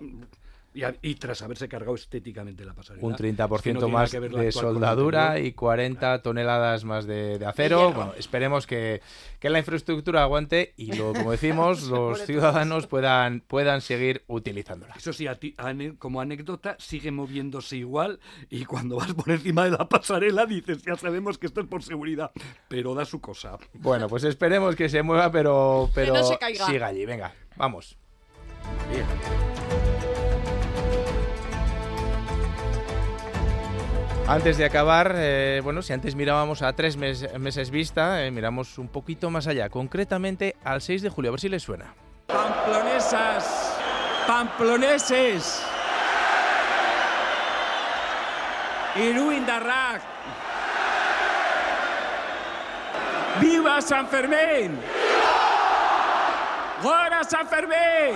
Y, a- y tras haberse cargado estéticamente la pasarela. un es que 30% no más que de soldadura y 40 toneladas más de, de acero. Bueno, esperemos que, que la infraestructura aguante y, lo, como decimos, los ciudadanos puedan, puedan seguir utilizándola. Eso sí, a ti- ane- como anécdota, sigue moviéndose igual y cuando vas por encima de la pasarela dices, ya sabemos que esto es por seguridad, pero da su cosa. Bueno, pues esperemos que se mueva, pero, pero no se caiga. siga allí. Venga, vamos. Bien. Antes de acabar, eh, bueno, si antes mirábamos a tres mes- meses vista, eh, miramos un poquito más allá, concretamente al 6 de julio, a ver si les suena. Pamplonesas, pamploneses, Iruindarrak. ¡Viva San Fermín! ¡Gora San Fermín!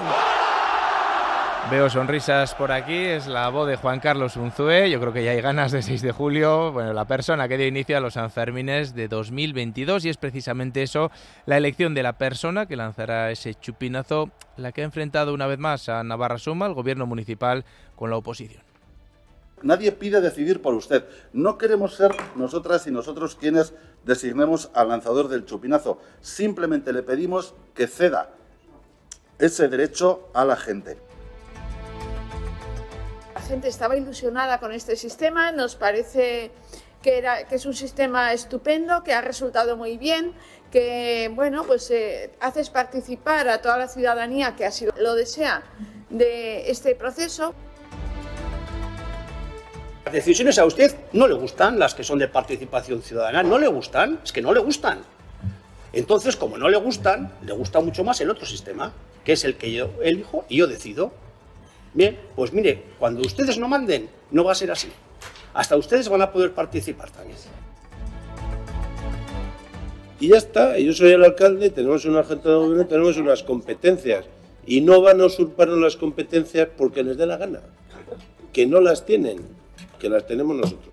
Veo sonrisas por aquí, es la voz de Juan Carlos Unzué, yo creo que ya hay ganas de 6 de julio, bueno, la persona que dio inicio a los Sanfermines de 2022 y es precisamente eso, la elección de la persona que lanzará ese chupinazo, la que ha enfrentado una vez más a Navarra Suma, el gobierno municipal, con la oposición. Nadie pide decidir por usted. No queremos ser nosotras y nosotros quienes designemos al lanzador del chupinazo. Simplemente le pedimos que ceda ese derecho a la gente. La gente estaba ilusionada con este sistema, nos parece que, es un sistema estupendo, que ha resultado muy bien, que bueno, pues eh, haces participar a toda la ciudadanía que así lo desea de este proceso. Las decisiones a usted no le gustan, las que son de participación ciudadana, no le gustan, es que no le gustan. Entonces, como no le gustan, le gusta mucho más el otro sistema, que es el que yo elijo y yo decido. Bien, pues mire, cuando ustedes no manden, no va a ser así. Hasta ustedes van a poder participar también. Y ya está, yo soy el alcalde, tenemos una gente de gobierno, tenemos unas competencias. Y no van a usurparnos las competencias porque les dé la gana. Que no las tienen, que las tenemos nosotros.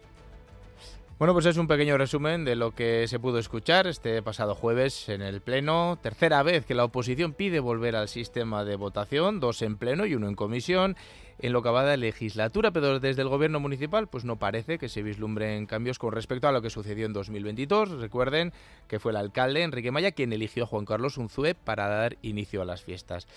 Bueno, pues es un pequeño resumen de lo que se pudo escuchar este pasado jueves en el Pleno. Tercera vez que la oposición pide volver al sistema de votación, dos en Pleno y uno en comisión, en lo que va de legislatura, pero desde el Gobierno municipal pues no parece que se vislumbren cambios con respecto a lo que sucedió en 2022. Recuerden que fue el alcalde Enrique Maya quien eligió a Juan Carlos Unzué para dar inicio a las fiestas.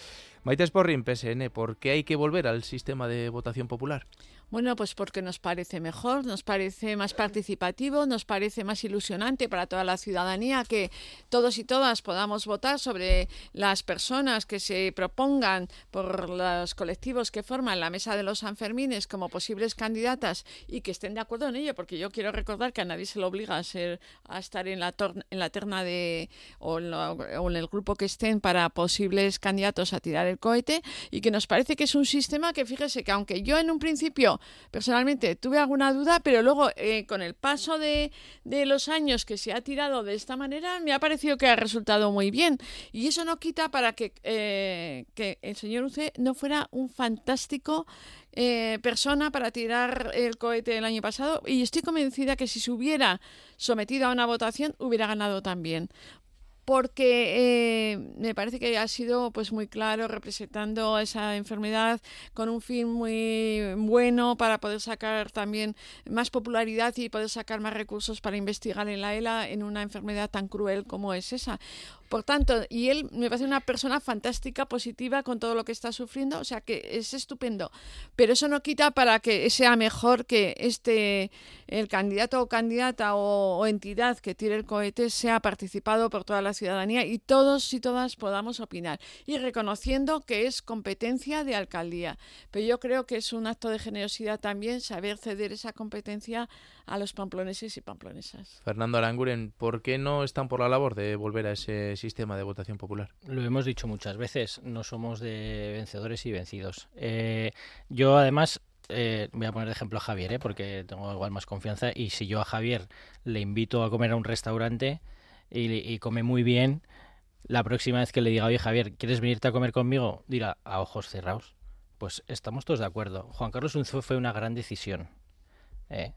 Maite Sporrin, PSN, ¿por qué hay que volver al sistema de votación popular? Bueno, pues porque nos parece mejor, nos parece más participativo, nos parece más ilusionante para toda la ciudadanía que todos y todas podamos votar sobre las personas que se propongan por los colectivos que forman la mesa de los Sanfermines como posibles candidatas y que estén de acuerdo en ello, porque yo quiero recordar que a nadie se le obliga a ser a estar en la, en la terna de o en el grupo que estén para posibles candidatos a tirar el cohete y que nos parece que es un sistema que fíjese que aunque yo en un principio personalmente tuve alguna duda, pero luego eh, con el paso de, de, los años que se ha tirado de esta manera, me ha parecido que ha resultado muy bien. Y eso no quita para que, eh, que el señor Uce no fuera un fantástico eh, persona para tirar el cohete el año pasado y estoy convencida que si se hubiera sometido a una votación hubiera ganado también porque eh, me parece que ha sido pues muy claro representando esa enfermedad con un fin muy bueno para poder sacar también más popularidad y poder sacar más recursos para investigar en la ELA en una enfermedad tan cruel como es esa. Por tanto, y él me parece una persona fantástica, positiva con todo lo que está sufriendo, o sea que es estupendo. Pero eso no quita para que sea mejor que este, el candidato o candidata o, entidad que tire el cohete sea participado por toda la ciudadanía y todos y todas podamos opinar. Y reconociendo que es competencia de alcaldía. Pero yo creo que es un acto de generosidad también saber ceder esa competencia a los pamploneses y pamplonesas. Fernando Aranguren, ¿por qué no están por la labor de volver a ese sistema de votación popular? Lo hemos dicho muchas veces, no somos de vencedores y vencidos. Eh, yo además eh, voy a poner de ejemplo a Javier, ¿eh? porque tengo igual más confianza. Y si yo a Javier le invito a comer a un restaurante y, come muy bien, la próxima vez que le diga, oye Javier, ¿quieres venirte a comer conmigo? Dirá, a ojos cerrados. Pues estamos todos de acuerdo. Juan Carlos Unzué fue una gran decisión. ¿eh?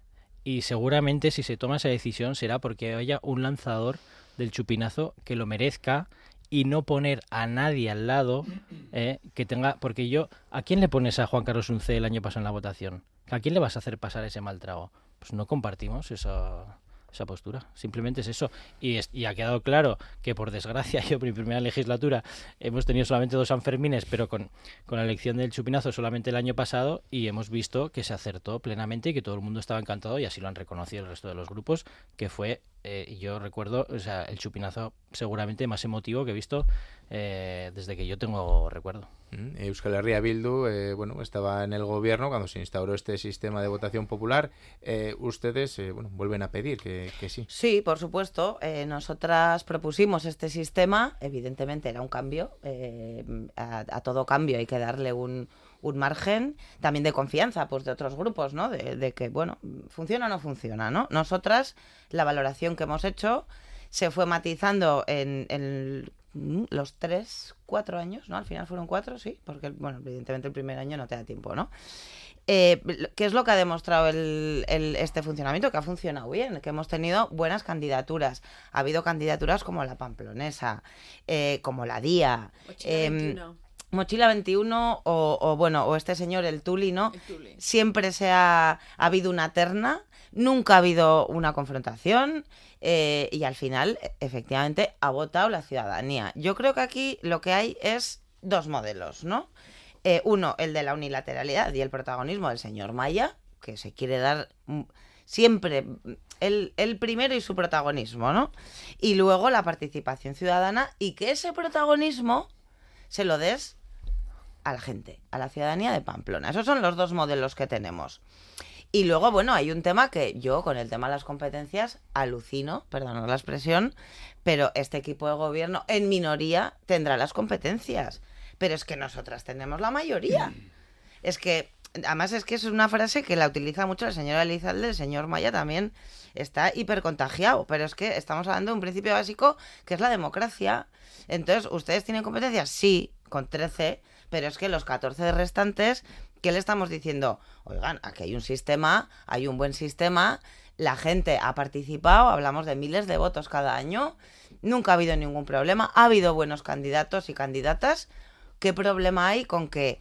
y seguramente si se toma esa decisión será porque haya un lanzador del chupinazo que lo merezca y no poner a nadie al lado eh, que tenga porque yo ¿a quién le pones a Juan Carlos Unce el año pasado en la votación? ¿A quién le vas a hacer pasar ese mal trago? Pues no compartimos esa esa postura. Simplemente es eso. Y, y, ha quedado claro que, por desgracia, yo, mi primera legislatura, hemos tenido solamente dos Sanfermines, pero con, con la elección del chupinazo solamente el año pasado, y hemos visto que se acertó plenamente y que todo el mundo estaba encantado, y así lo han reconocido el resto de los grupos, que fue, eh, yo recuerdo, o sea, el chupinazo seguramente más emotivo que he visto eh, desde que yo tengo recuerdo. Mm, Euskal Herria Bildu eh, bueno, estaba en el gobierno cuando se instauró este sistema de votación popular. Eh, ustedes bueno, vuelven a pedir que, sí. Sí, por supuesto. nosotras propusimos este sistema. Evidentemente era un cambio. A, todo cambio hay que darle un, un, margen también de confianza pues, de otros grupos, ¿no? De, de, que, bueno, funciona o no funciona, ¿no? Nosotras, la valoración que hemos hecho se fue matizando en, en los tres, cuatro años, ¿no? Al final fueron cuatro, sí, porque, bueno, evidentemente el primer año no te da tiempo, ¿no? Eh, ¿Qué es lo que ha demostrado el, este funcionamiento? Que ha funcionado bien, que hemos tenido buenas candidaturas. Ha habido candidaturas como la Pamplonesa, eh, como la DIA. Mochila 21 em, o, bueno, o este señor, el Tuli, ¿no? Siempre se ha, ha habido una terna, nunca ha habido una confrontación. Eh, y al final, efectivamente, ha votado la ciudadanía. Yo creo que aquí lo que hay es dos modelos, ¿no? Eh, uno, el de la unilateralidad y el protagonismo del señor Maya, que se quiere dar siempre el, el, primero y su protagonismo, ¿no? Y luego la participación ciudadana y que ese protagonismo se lo des a la gente, a la ciudadanía de Pamplona. Esos son los dos modelos que tenemos. Y luego, bueno, hay un tema que yo con el tema de las competencias alucino, perdón la expresión, pero este equipo de gobierno en minoría tendrá las competencias. Pero es que nosotras tenemos la mayoría. Es que, además es que es una frase que la utiliza mucho la señora Elizalde, el señor Maya también está hipercontagiado, pero es que estamos hablando de un principio básico que es la democracia. Entonces, ¿ustedes tienen competencias? Sí, con 13, pero es que los 14 restantes ¿Qué le estamos diciendo? Oigan, aquí hay un sistema, hay un buen sistema, la gente ha participado, hablamos de miles de votos cada año, nunca ha habido ningún problema, ha habido buenos candidatos y candidatas. ¿Qué problema hay con que,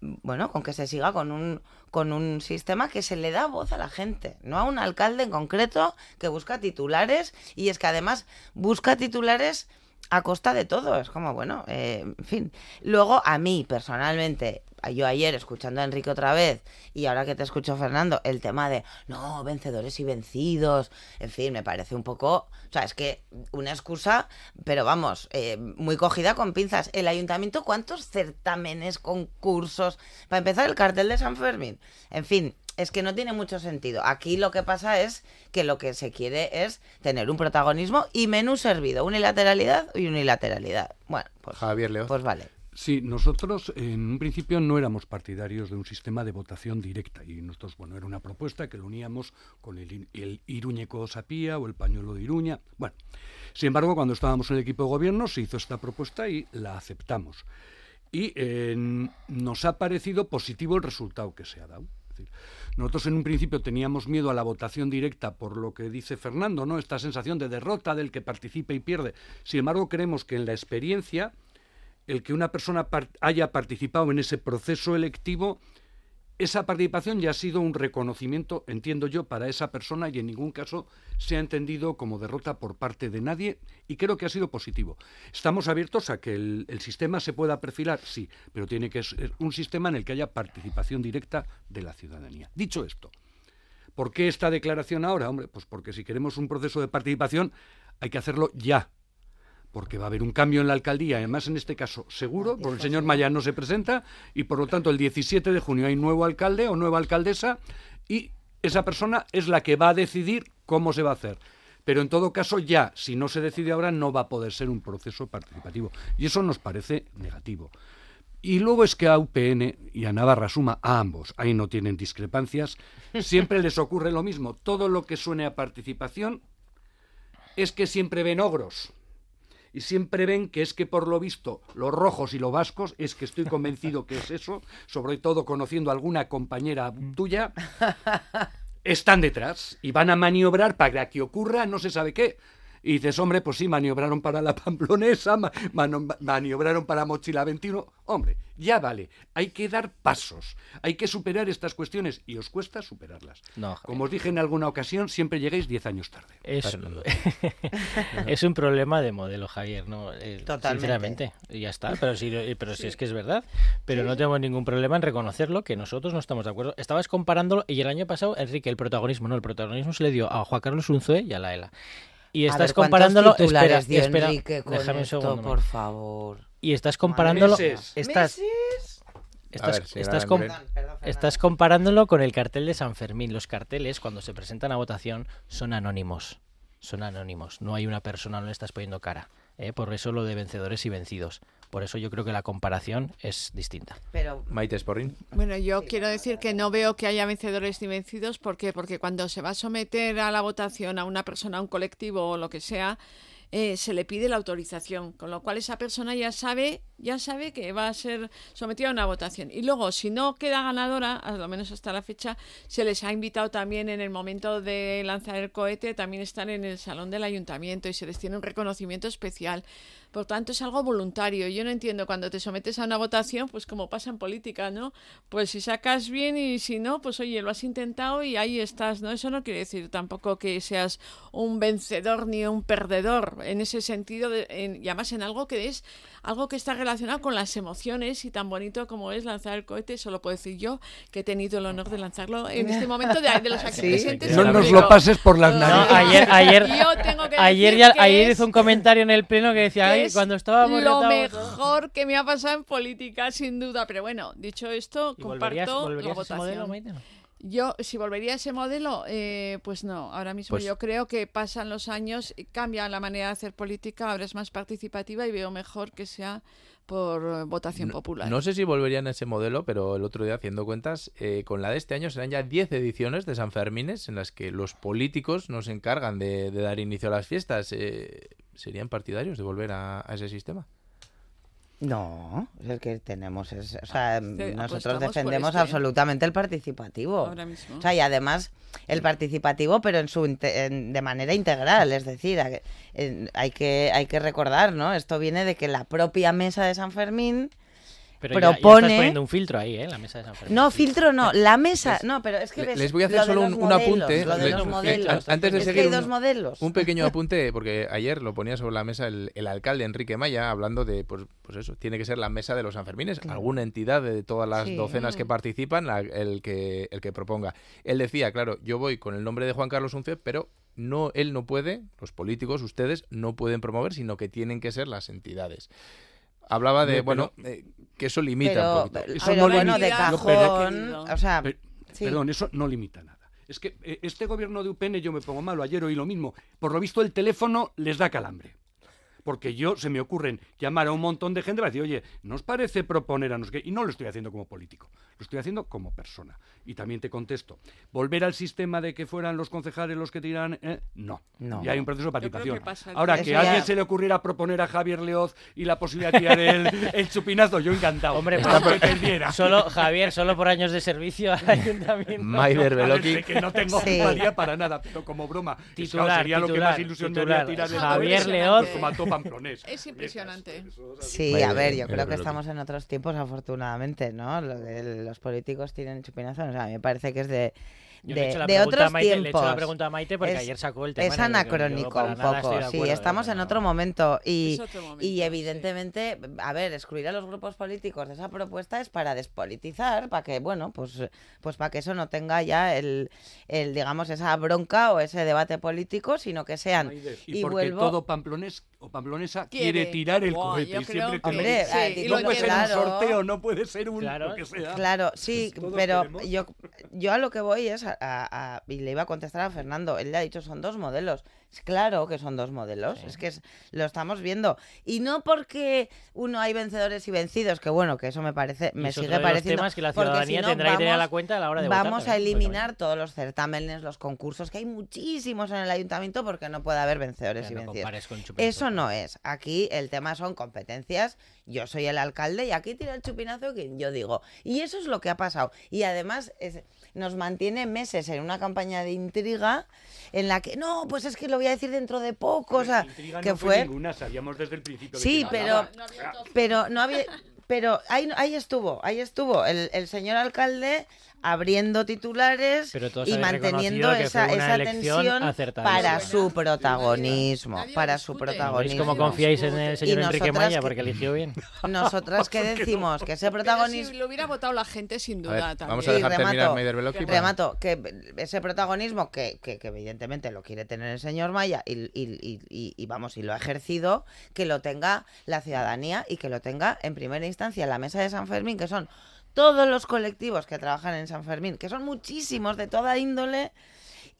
bueno, con que se siga con un, con un sistema que se le da voz a la gente, no a un alcalde en concreto que busca titulares y es que además busca titulares a costa de todo. Es como, bueno, eh, en fin. Luego, a mí, personalmente, yo ayer escuchando a Enrique otra vez y ahora que te escucho Fernando, el tema de, no, vencedores y vencidos, en fin, me parece un poco, o sea, es que una excusa, pero vamos, eh, muy cogida con pinzas. El ayuntamiento, ¿cuántos certámenes, concursos? Para empezar, el cartel de San Fermín. En fin, es que no tiene mucho sentido. Aquí lo que pasa es que lo que se quiere es tener un protagonismo y menú servido, unilateralidad y unilateralidad. Bueno, pues, Javier Leo. pues vale. Sí, nosotros en un principio no éramos partidarios de un sistema de votación directa y nosotros, bueno, era una propuesta que lo uníamos con el, el Iruñeco Sapía o el pañuelo de Iruña. Bueno, sin embargo, cuando estábamos en el equipo de gobierno se hizo esta propuesta y la aceptamos. Y eh, nos ha parecido positivo el resultado que se ha dado. Decir, nosotros en un principio teníamos miedo a la votación directa por lo que dice Fernando, ¿no? Esta sensación de derrota del que participa y pierde. Sin embargo, creemos que en la experiencia el que una persona haya participado en ese proceso electivo, esa participación ya ha sido un reconocimiento, entiendo yo, para esa persona y en ningún caso se ha entendido como derrota por parte de nadie y creo que ha sido positivo. Estamos abiertos a que el, sistema se pueda perfilar, sí, pero tiene que ser un sistema en el que haya participación directa de la ciudadanía. Dicho esto, ¿por qué esta declaración ahora? Hombre, pues porque si queremos un proceso de participación hay que hacerlo ya, porque va a haber un cambio en la alcaldía, además en este caso seguro, porque el señor Mayán no se presenta y por lo tanto el 17 de junio hay nuevo alcalde o nueva alcaldesa y esa persona es la que va a decidir cómo se va a hacer. Pero en todo caso ya, si no se decide ahora, no va a poder ser un proceso participativo. Y eso nos parece negativo. Y luego es que a UPN y a Navarra Suma, a ambos, ahí no tienen discrepancias, siempre les ocurre lo mismo. Todo lo que suene a participación es que siempre ven ogros y siempre ven que es que por lo visto los rojos y los vascos, es que estoy convencido que es eso, sobre todo conociendo a alguna compañera tuya, están detrás y van a maniobrar para que ocurra no se sabe qué. Y dices, hombre, pues sí, maniobraron para la Pamplonesa, maniobraron para Mochila 21. Hombre, ya vale, hay que dar pasos, hay que superar estas cuestiones y os cuesta superarlas. Como os dije en alguna ocasión, siempre lleguéis 10 años tarde. Es, es un problema de modelo, Javier, ¿no? Eh, sinceramente, y ya está, pero si, pero si es que es verdad. Pero no tenemos ningún problema en reconocerlo, que nosotros no estamos de acuerdo. Estabas comparándolo y el año pasado, Enrique, el protagonismo, no, el protagonismo se le dio a Juan Carlos Unzué y a la ELA. Y estás comparándolo. Espera, espera, déjame un segundo. Por favor. Y estás comparándolo. Estás, Estás, estás, comparándolo con el cartel de San Fermín. Los carteles, cuando se presentan a votación, son anónimos. Son anónimos. No hay una persona, no le estás poniendo cara. ¿eh? Por eso lo de vencedores y vencidos. Por eso yo creo que la comparación es distinta. Pero Maite Sporrin. Bueno, yo quiero decir que no veo que haya vencedores ni vencidos. ¿Por qué? Porque cuando se va a someter a la votación a una persona, a un colectivo o lo que sea, eh, se le pide la autorización, con lo cual esa persona ya sabe, ya sabe que va a ser sometida a una votación. Y luego, si no queda ganadora, a lo menos hasta la fecha, se les ha invitado también en el momento de lanzar el cohete, también están en el salón del ayuntamiento y se les tiene un reconocimiento especial. Por tanto, es algo voluntario. Yo no entiendo cuando te sometes a una votación, pues como pasa en política, ¿no? Pues si sacas bien y si no, pues oye, lo has intentado y ahí estás, ¿no? Eso no quiere decir tampoco que seas un vencedor ni un perdedor en ese sentido, de, y además en algo que es algo que está relacionado con las emociones y tan bonito como es lanzar el cohete, eso lo puedo decir yo, que he tenido el honor de lanzarlo en este momento de, de los aquí presentes. No nos lo pases por las narices. ayer, ayer, ayer, ya, ayer hizo un comentario en el pleno que decía, cuando estábamos lo mejor que me ha pasado en política, sin duda. Pero bueno, dicho esto, comparto la votación. Yo, si volvería a ese modelo, eh, pues no, ahora mismo Pues- yo creo que pasan los años, y cambia la manera de hacer política, ahora es más participativa y veo mejor que sea por votación popular. No sé si volverían a ese modelo, pero el otro día, haciendo cuentas, eh, con la de este año serán ya 10 ediciones de San Fermines en las que los políticos nos encargan de, de dar inicio a las fiestas. Eh, ¿Serían partidarios de volver a, a ese sistema? No, el que tenemos es, o sea, apostamos nosotros por defendemos este, ¿eh? absolutamente el participativo. Ahora mismo. O sea, y además el participativo, pero en su en- de manera integral, es decir, a- en- hay que hay que recordar, ¿no? Esto viene de que la propia mesa de San Fermín Pero ya- ya propone... estás poniendo un filtro ahí, ¿eh? La mesa de San Fermín. No, filtro no, la mesa, no, pero es que Le- ves Les voy a hacer solo un, modelos, apunte. Lo de Le- los modelos. an- antes de es que seguir, hay un- dos modelos. Un pequeño apunte, porque ayer lo ponía sobre la mesa el, el alcalde Enrique Maya, hablando de, pues, pues eso, tiene que ser la mesa de los Sanfermines, Claro. alguna entidad de todas las Sí. docenas que Mm. participan, la- el, que, el que proponga. Él decía, claro, yo voy con el nombre de Juan Carlos Unce, pero no, él no puede, los políticos, ustedes, no pueden promover, sino que tienen que ser las entidades. Hablaba de, Pero- bueno, eh, que eso limita Pero- un poquito. Eso pero no bueno, de limita- no, cajón, o sea, Per- sí. Perdón, eso no limita nada. Es que eh, este gobierno de UPN yo me pongo malo, ayer oí lo mismo. Por lo visto el teléfono les da calambre. Porque yo se me ocurren llamar a un montón de gente para decir, oye, ¿nos parece proponer a nosotros? Y no lo estoy haciendo como político, lo estoy haciendo como persona. Y también te contesto, ¿volver al sistema de que fueran los concejales los que tiran? eh? No. No. Y hay un proceso de participación. que Ahora, que a ya- alguien se le ocurriera proponer a Javier Leoz y la posibilidad de tirar el, el chupinazo, yo encantado. Hombre, pues, que perdiera. solo, Javier, solo por años de servicio al ayuntamiento. Maider sé que no tengo Sí. para nada, pero como broma. que, Titular, sería lo que más titular, ilusión me titular. haría tirar el Javier Leoz. pues como a todo Pamplonés. Es impresionante. Sí, a ver, yo creo que estamos en otros tiempos, afortunadamente, ¿no? Lo de los políticos tienen chupinazo, o sea, a mí me parece que es de, Yo le he de, hecho la de pregunta otros a Maite- le he tiempos. hecho la pregunta a Maite porque Es- ayer sacó el tema Es anacrónico un poco, sí, estamos en otro momento y, Es otro momento, y sí. evidentemente, a ver, excluir a los grupos políticos de esa propuesta es para despolitizar, para que, bueno, pues, pues para que eso no tenga ya el, el, digamos, esa bronca o ese debate político, sino que sean, Y, y, porque vuelvo... todo pamplonés o pamplonesa quiere, Quiere. tirar el Buah, cohete. siempre que- Hombre, Sí, y no puede ser claro. un sorteo, no puede ser un Claro. lo que sea. Claro, sí, Todos pero queremos. yo, yo a lo que voy es a, a- a- y le iba a contestar a Fernando, él le ha dicho son dos modelos. Es claro que son dos modelos, es que es- lo estamos viendo. Y no porque uno hay vencedores y vencidos, que bueno, que eso me parece, me sigue de los pareciendo. temas que la ciudadanía si no, tendrá que tener a la vamos- cuenta a la hora de votar Vamos a eliminar todos los certámenes, los concursos, que hay muchísimos en el ayuntamiento porque no puede haber vencedores y no vencidos. con. Eso no es. Aquí el tema son competencias. Yo soy el alcalde y aquí tira el chupinazo quien yo digo. Y eso es lo que ha pasado. Y además es- nos mantiene meses en una campaña de intriga en la que no, pues es que lo voy a decir dentro de poco. O sea, Intriga que no fue. ninguna, sabíamos desde el principio. Sí, que pero, ganaba. pero no había. Pero ahí, ahí estuvo, ahí estuvo el, el señor alcalde abriendo titulares Pero y manteniendo esa, esa elección tensión para su protagonismo, para su discute. ¿Veis protagonismo. cómo confiáis en el Y señor Enrique nosotras Maya? que- Porque eligió bien. Nosotras que decimos que ese protagonismo si lo hubiera votado la gente, sin A ver, duda, también. vamos a dejar terminar remato, que ese protagonismo que, que- que evidentemente lo quiere tener el señor Maya y, y- y- y- y vamos, y lo ha ejercido, que lo tenga la ciudadanía y que lo tenga en primera instancia la mesa de San Fermín, que son todos los colectivos que trabajan en San Fermín, que son muchísimos de toda índole,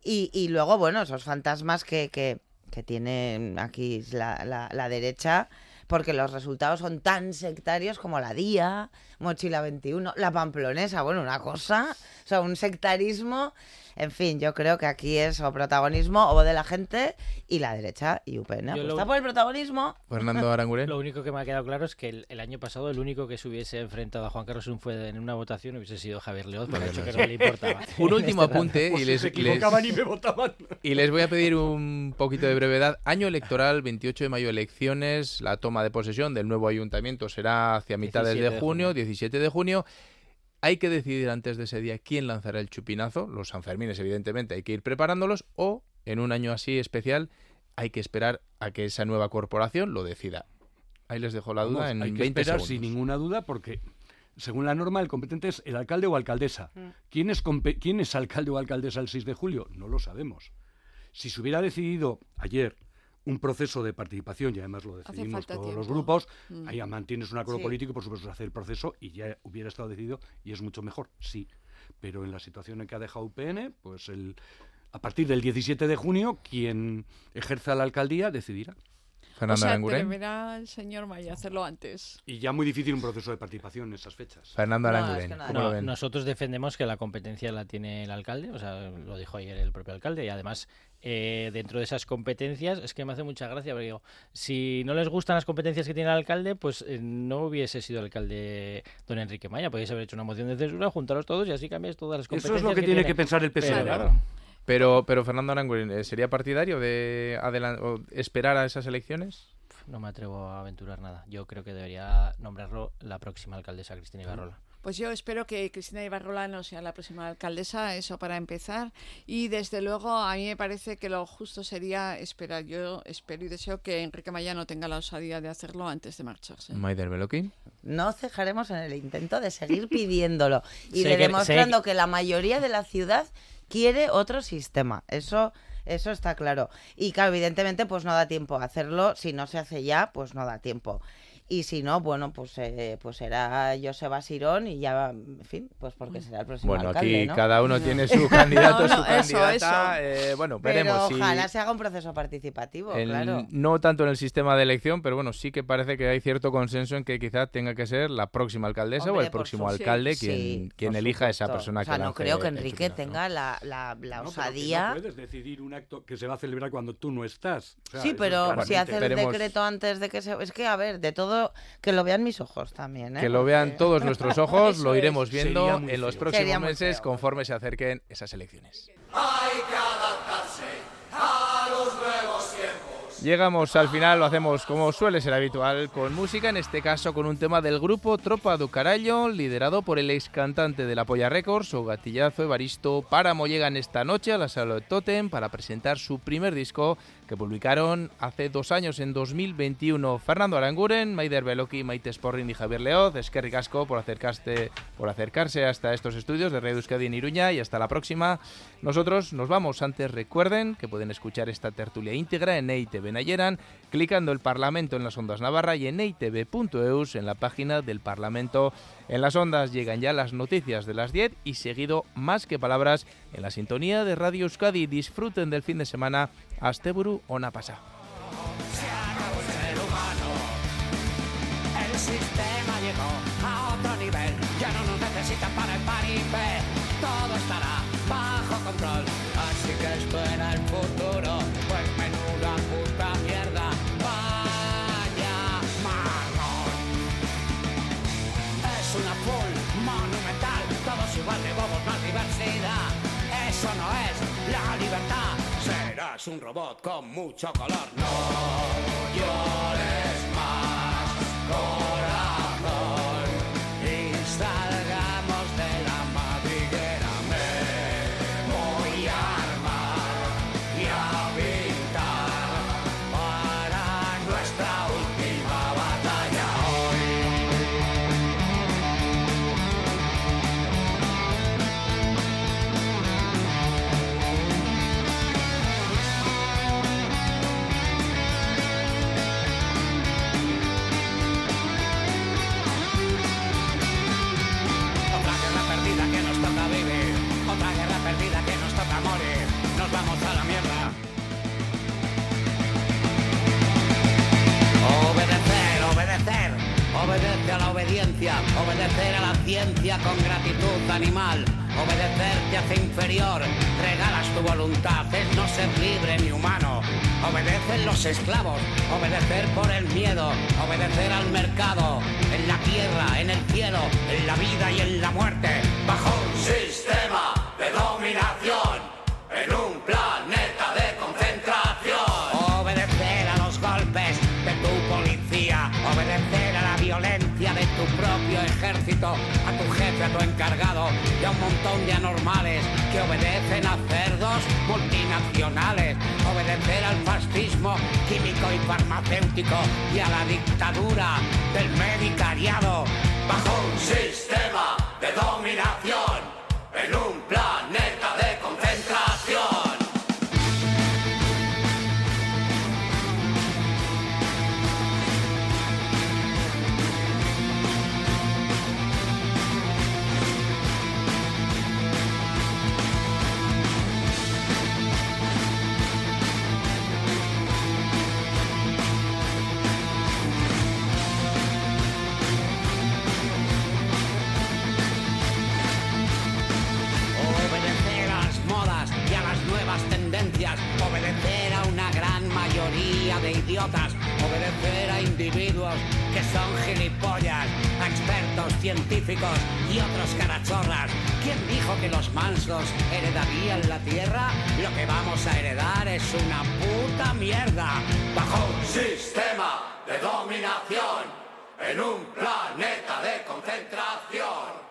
y, y luego, bueno, esos fantasmas que, que, que tiene aquí la, la- la derecha, porque los resultados son tan sectarios como la DIA, Mochila 21, la Pamplonesa, bueno, una cosa, o sea, un sectarismo, en fin, yo creo que aquí es o protagonismo o de la gente y la derecha y UPN. Lo- por el protagonismo. Fernando Aranguren. Lo único que me ha quedado claro es que el, el año pasado el único que se hubiese enfrentado a Juan Carlos Un fue en una votación hubiese sido Javier Leoz, porque ha dicho que no le importaba. Un último apunte y les, se les- equivocaban y me votaban. y les voy a pedir un poquito de brevedad. Año electoral, 28 de mayo elecciones, la toma de posesión del nuevo ayuntamiento será hacia mitades 17 de de junio, junio. 17 de junio. Hay que decidir antes de ese día quién lanzará el chupinazo. Los Sanfermines, evidentemente, hay que ir preparándolos. O, en un año así especial, hay que esperar a que esa nueva corporación lo decida. Ahí les dejo la duda Vamos, en hay que 20 esperar segundos. sin ninguna duda porque según la norma el competente es el alcalde o alcaldesa. Mm. ¿Quién es, compe- ¿Quién es alcalde o alcaldesa el 6 de julio? No lo sabemos. Si se hubiera decidido ayer un proceso de participación, y además lo decidimos todos los grupos, Mm. ahí mantienes un acuerdo Sí. político y por supuesto se hace el proceso y ya hubiera estado decidido y es mucho mejor, sí. Pero en la situación en que ha dejado UPN, pues el, a partir del 17 de junio, quien ejerza la alcaldía decidirá. O Fernando sea, Aranguren. deberá el señor Maya hacerlo antes. Y ya muy difícil un proceso de participación en esas fechas. Fernando No, es que nosotros defendemos que la competencia la tiene el alcalde, o sea, lo dijo ayer el propio alcalde, y además eh, dentro de esas competencias es que me hace mucha gracia, porque digo, si no les gustan las competencias que tiene el alcalde, pues eh, no hubiese sido alcalde don Enrique Maya, podéis haber hecho una moción de censura, juntaros todos y así cambiáis todas las Eso competencias es lo que, tiene que pensar el PSOE. Pero, claro, Pero, pero Fernando Aranguren, ¿eh, ¿sería partidario de o esperar a esas elecciones? no me atrevo a aventurar nada. Yo creo que debería nombrarlo la próxima alcaldesa, Cristina Ibarrola. Pues yo espero que Cristina Ibarrola no sea la próxima alcaldesa, eso para empezar. Y desde luego a mí me parece que lo justo sería esperar. Yo espero y deseo que Enrique Mayano tenga la osadía de hacerlo antes de marcharse. Maider Beloki. No cejaremos en el intento de seguir pidiéndolo y de demostrando que la mayoría de la ciudad quiere otro sistema. Eso eso está claro. Y claro, evidentemente pues no da tiempo a hacerlo. Si no se hace ya, pues no da tiempo. Y si no, bueno, pues eh, pues será Joseba Sirón y ya, en fin, pues porque será el próximo Bueno, alcalde, aquí ¿no? cada uno tiene su candidato, No, no, su eso, candidata. eso. eh, bueno, Pero veremos si ojalá se haga un proceso participativo, en- claro. no tanto en el sistema de elección, pero bueno, sí que parece que hay cierto consenso en que quizá tenga que ser la próxima alcaldesa o el próximo su- alcalde sí, quien, sí, quien elija a esa persona O sea, que no creo que Enrique tenga la, la, la osadía. no puedes decidir un acto que se va a celebrar cuando tú no estás. O sea, Sí, es pero si hace el decreto antes de que se... Es que, a ver, de todo, que lo vean mis ojos también, ¿eh? Que lo vean todos nuestros ojos, lo iremos viendo en los próximos meses feo. conforme se acerquen esas elecciones. Hay que adaptarse a los nuevos. Llegamos al final, lo hacemos como suele ser habitual, con música, en este caso con un tema del grupo Tropa do Carallo, liderado por el ex cantante de la Polla Records, o Gatillazo Evaristo. Páramo llegan esta noche a la sala de Totem para presentar su primer disco que publicaron hace dos años, en 2021. Fernando Aranguren, Maider Beloki, Maite Sporrin y Javier Leoz, Eskerri Casco por, acercaste, por acercarse hasta estos estudios de Radio Euskadi en Iruña y hasta la próxima. Nosotros nos vamos. Antes recuerden que pueden escuchar esta tertulia íntegra en EITV Nayeran, clicando el Parlamento en las ondas Navarra y en eitv.eus en la página del Parlamento. En las ondas llegan ya las noticias de las 10 y seguido más que palabras en la sintonía de Radio Euskadi. Disfruten del fin de semana. Asteburu ona pasa. Serás un robot con mucho color, no llores más obediencia. Obedecer a la ciencia con gratitud animal. Obedecer te hace inferior. Regalas tu voluntad. Es no ser libre ni humano. Obedecen los esclavos. Obedecer por el miedo. Obedecer al mercado. En la tierra, en el cielo, en la vida y en la muerte. Bajo un sistema de dominación. A tu jefe, a tu encargado. Y a un montón de anormales que obedecen a cerdos multinacionales. Obedecer al fascismo químico y farmacéutico. Y a la dictadura del medicariado. Bajo un sistema de dominación. Idiotas. Obedecer a individuos que son gilipollas. A expertos científicos y otros carachorras. ¿Quién dijo que los mansos heredarían la tierra? Lo que vamos a heredar es una puta mierda. Bajo un sistema de dominación en un planeta de concentración.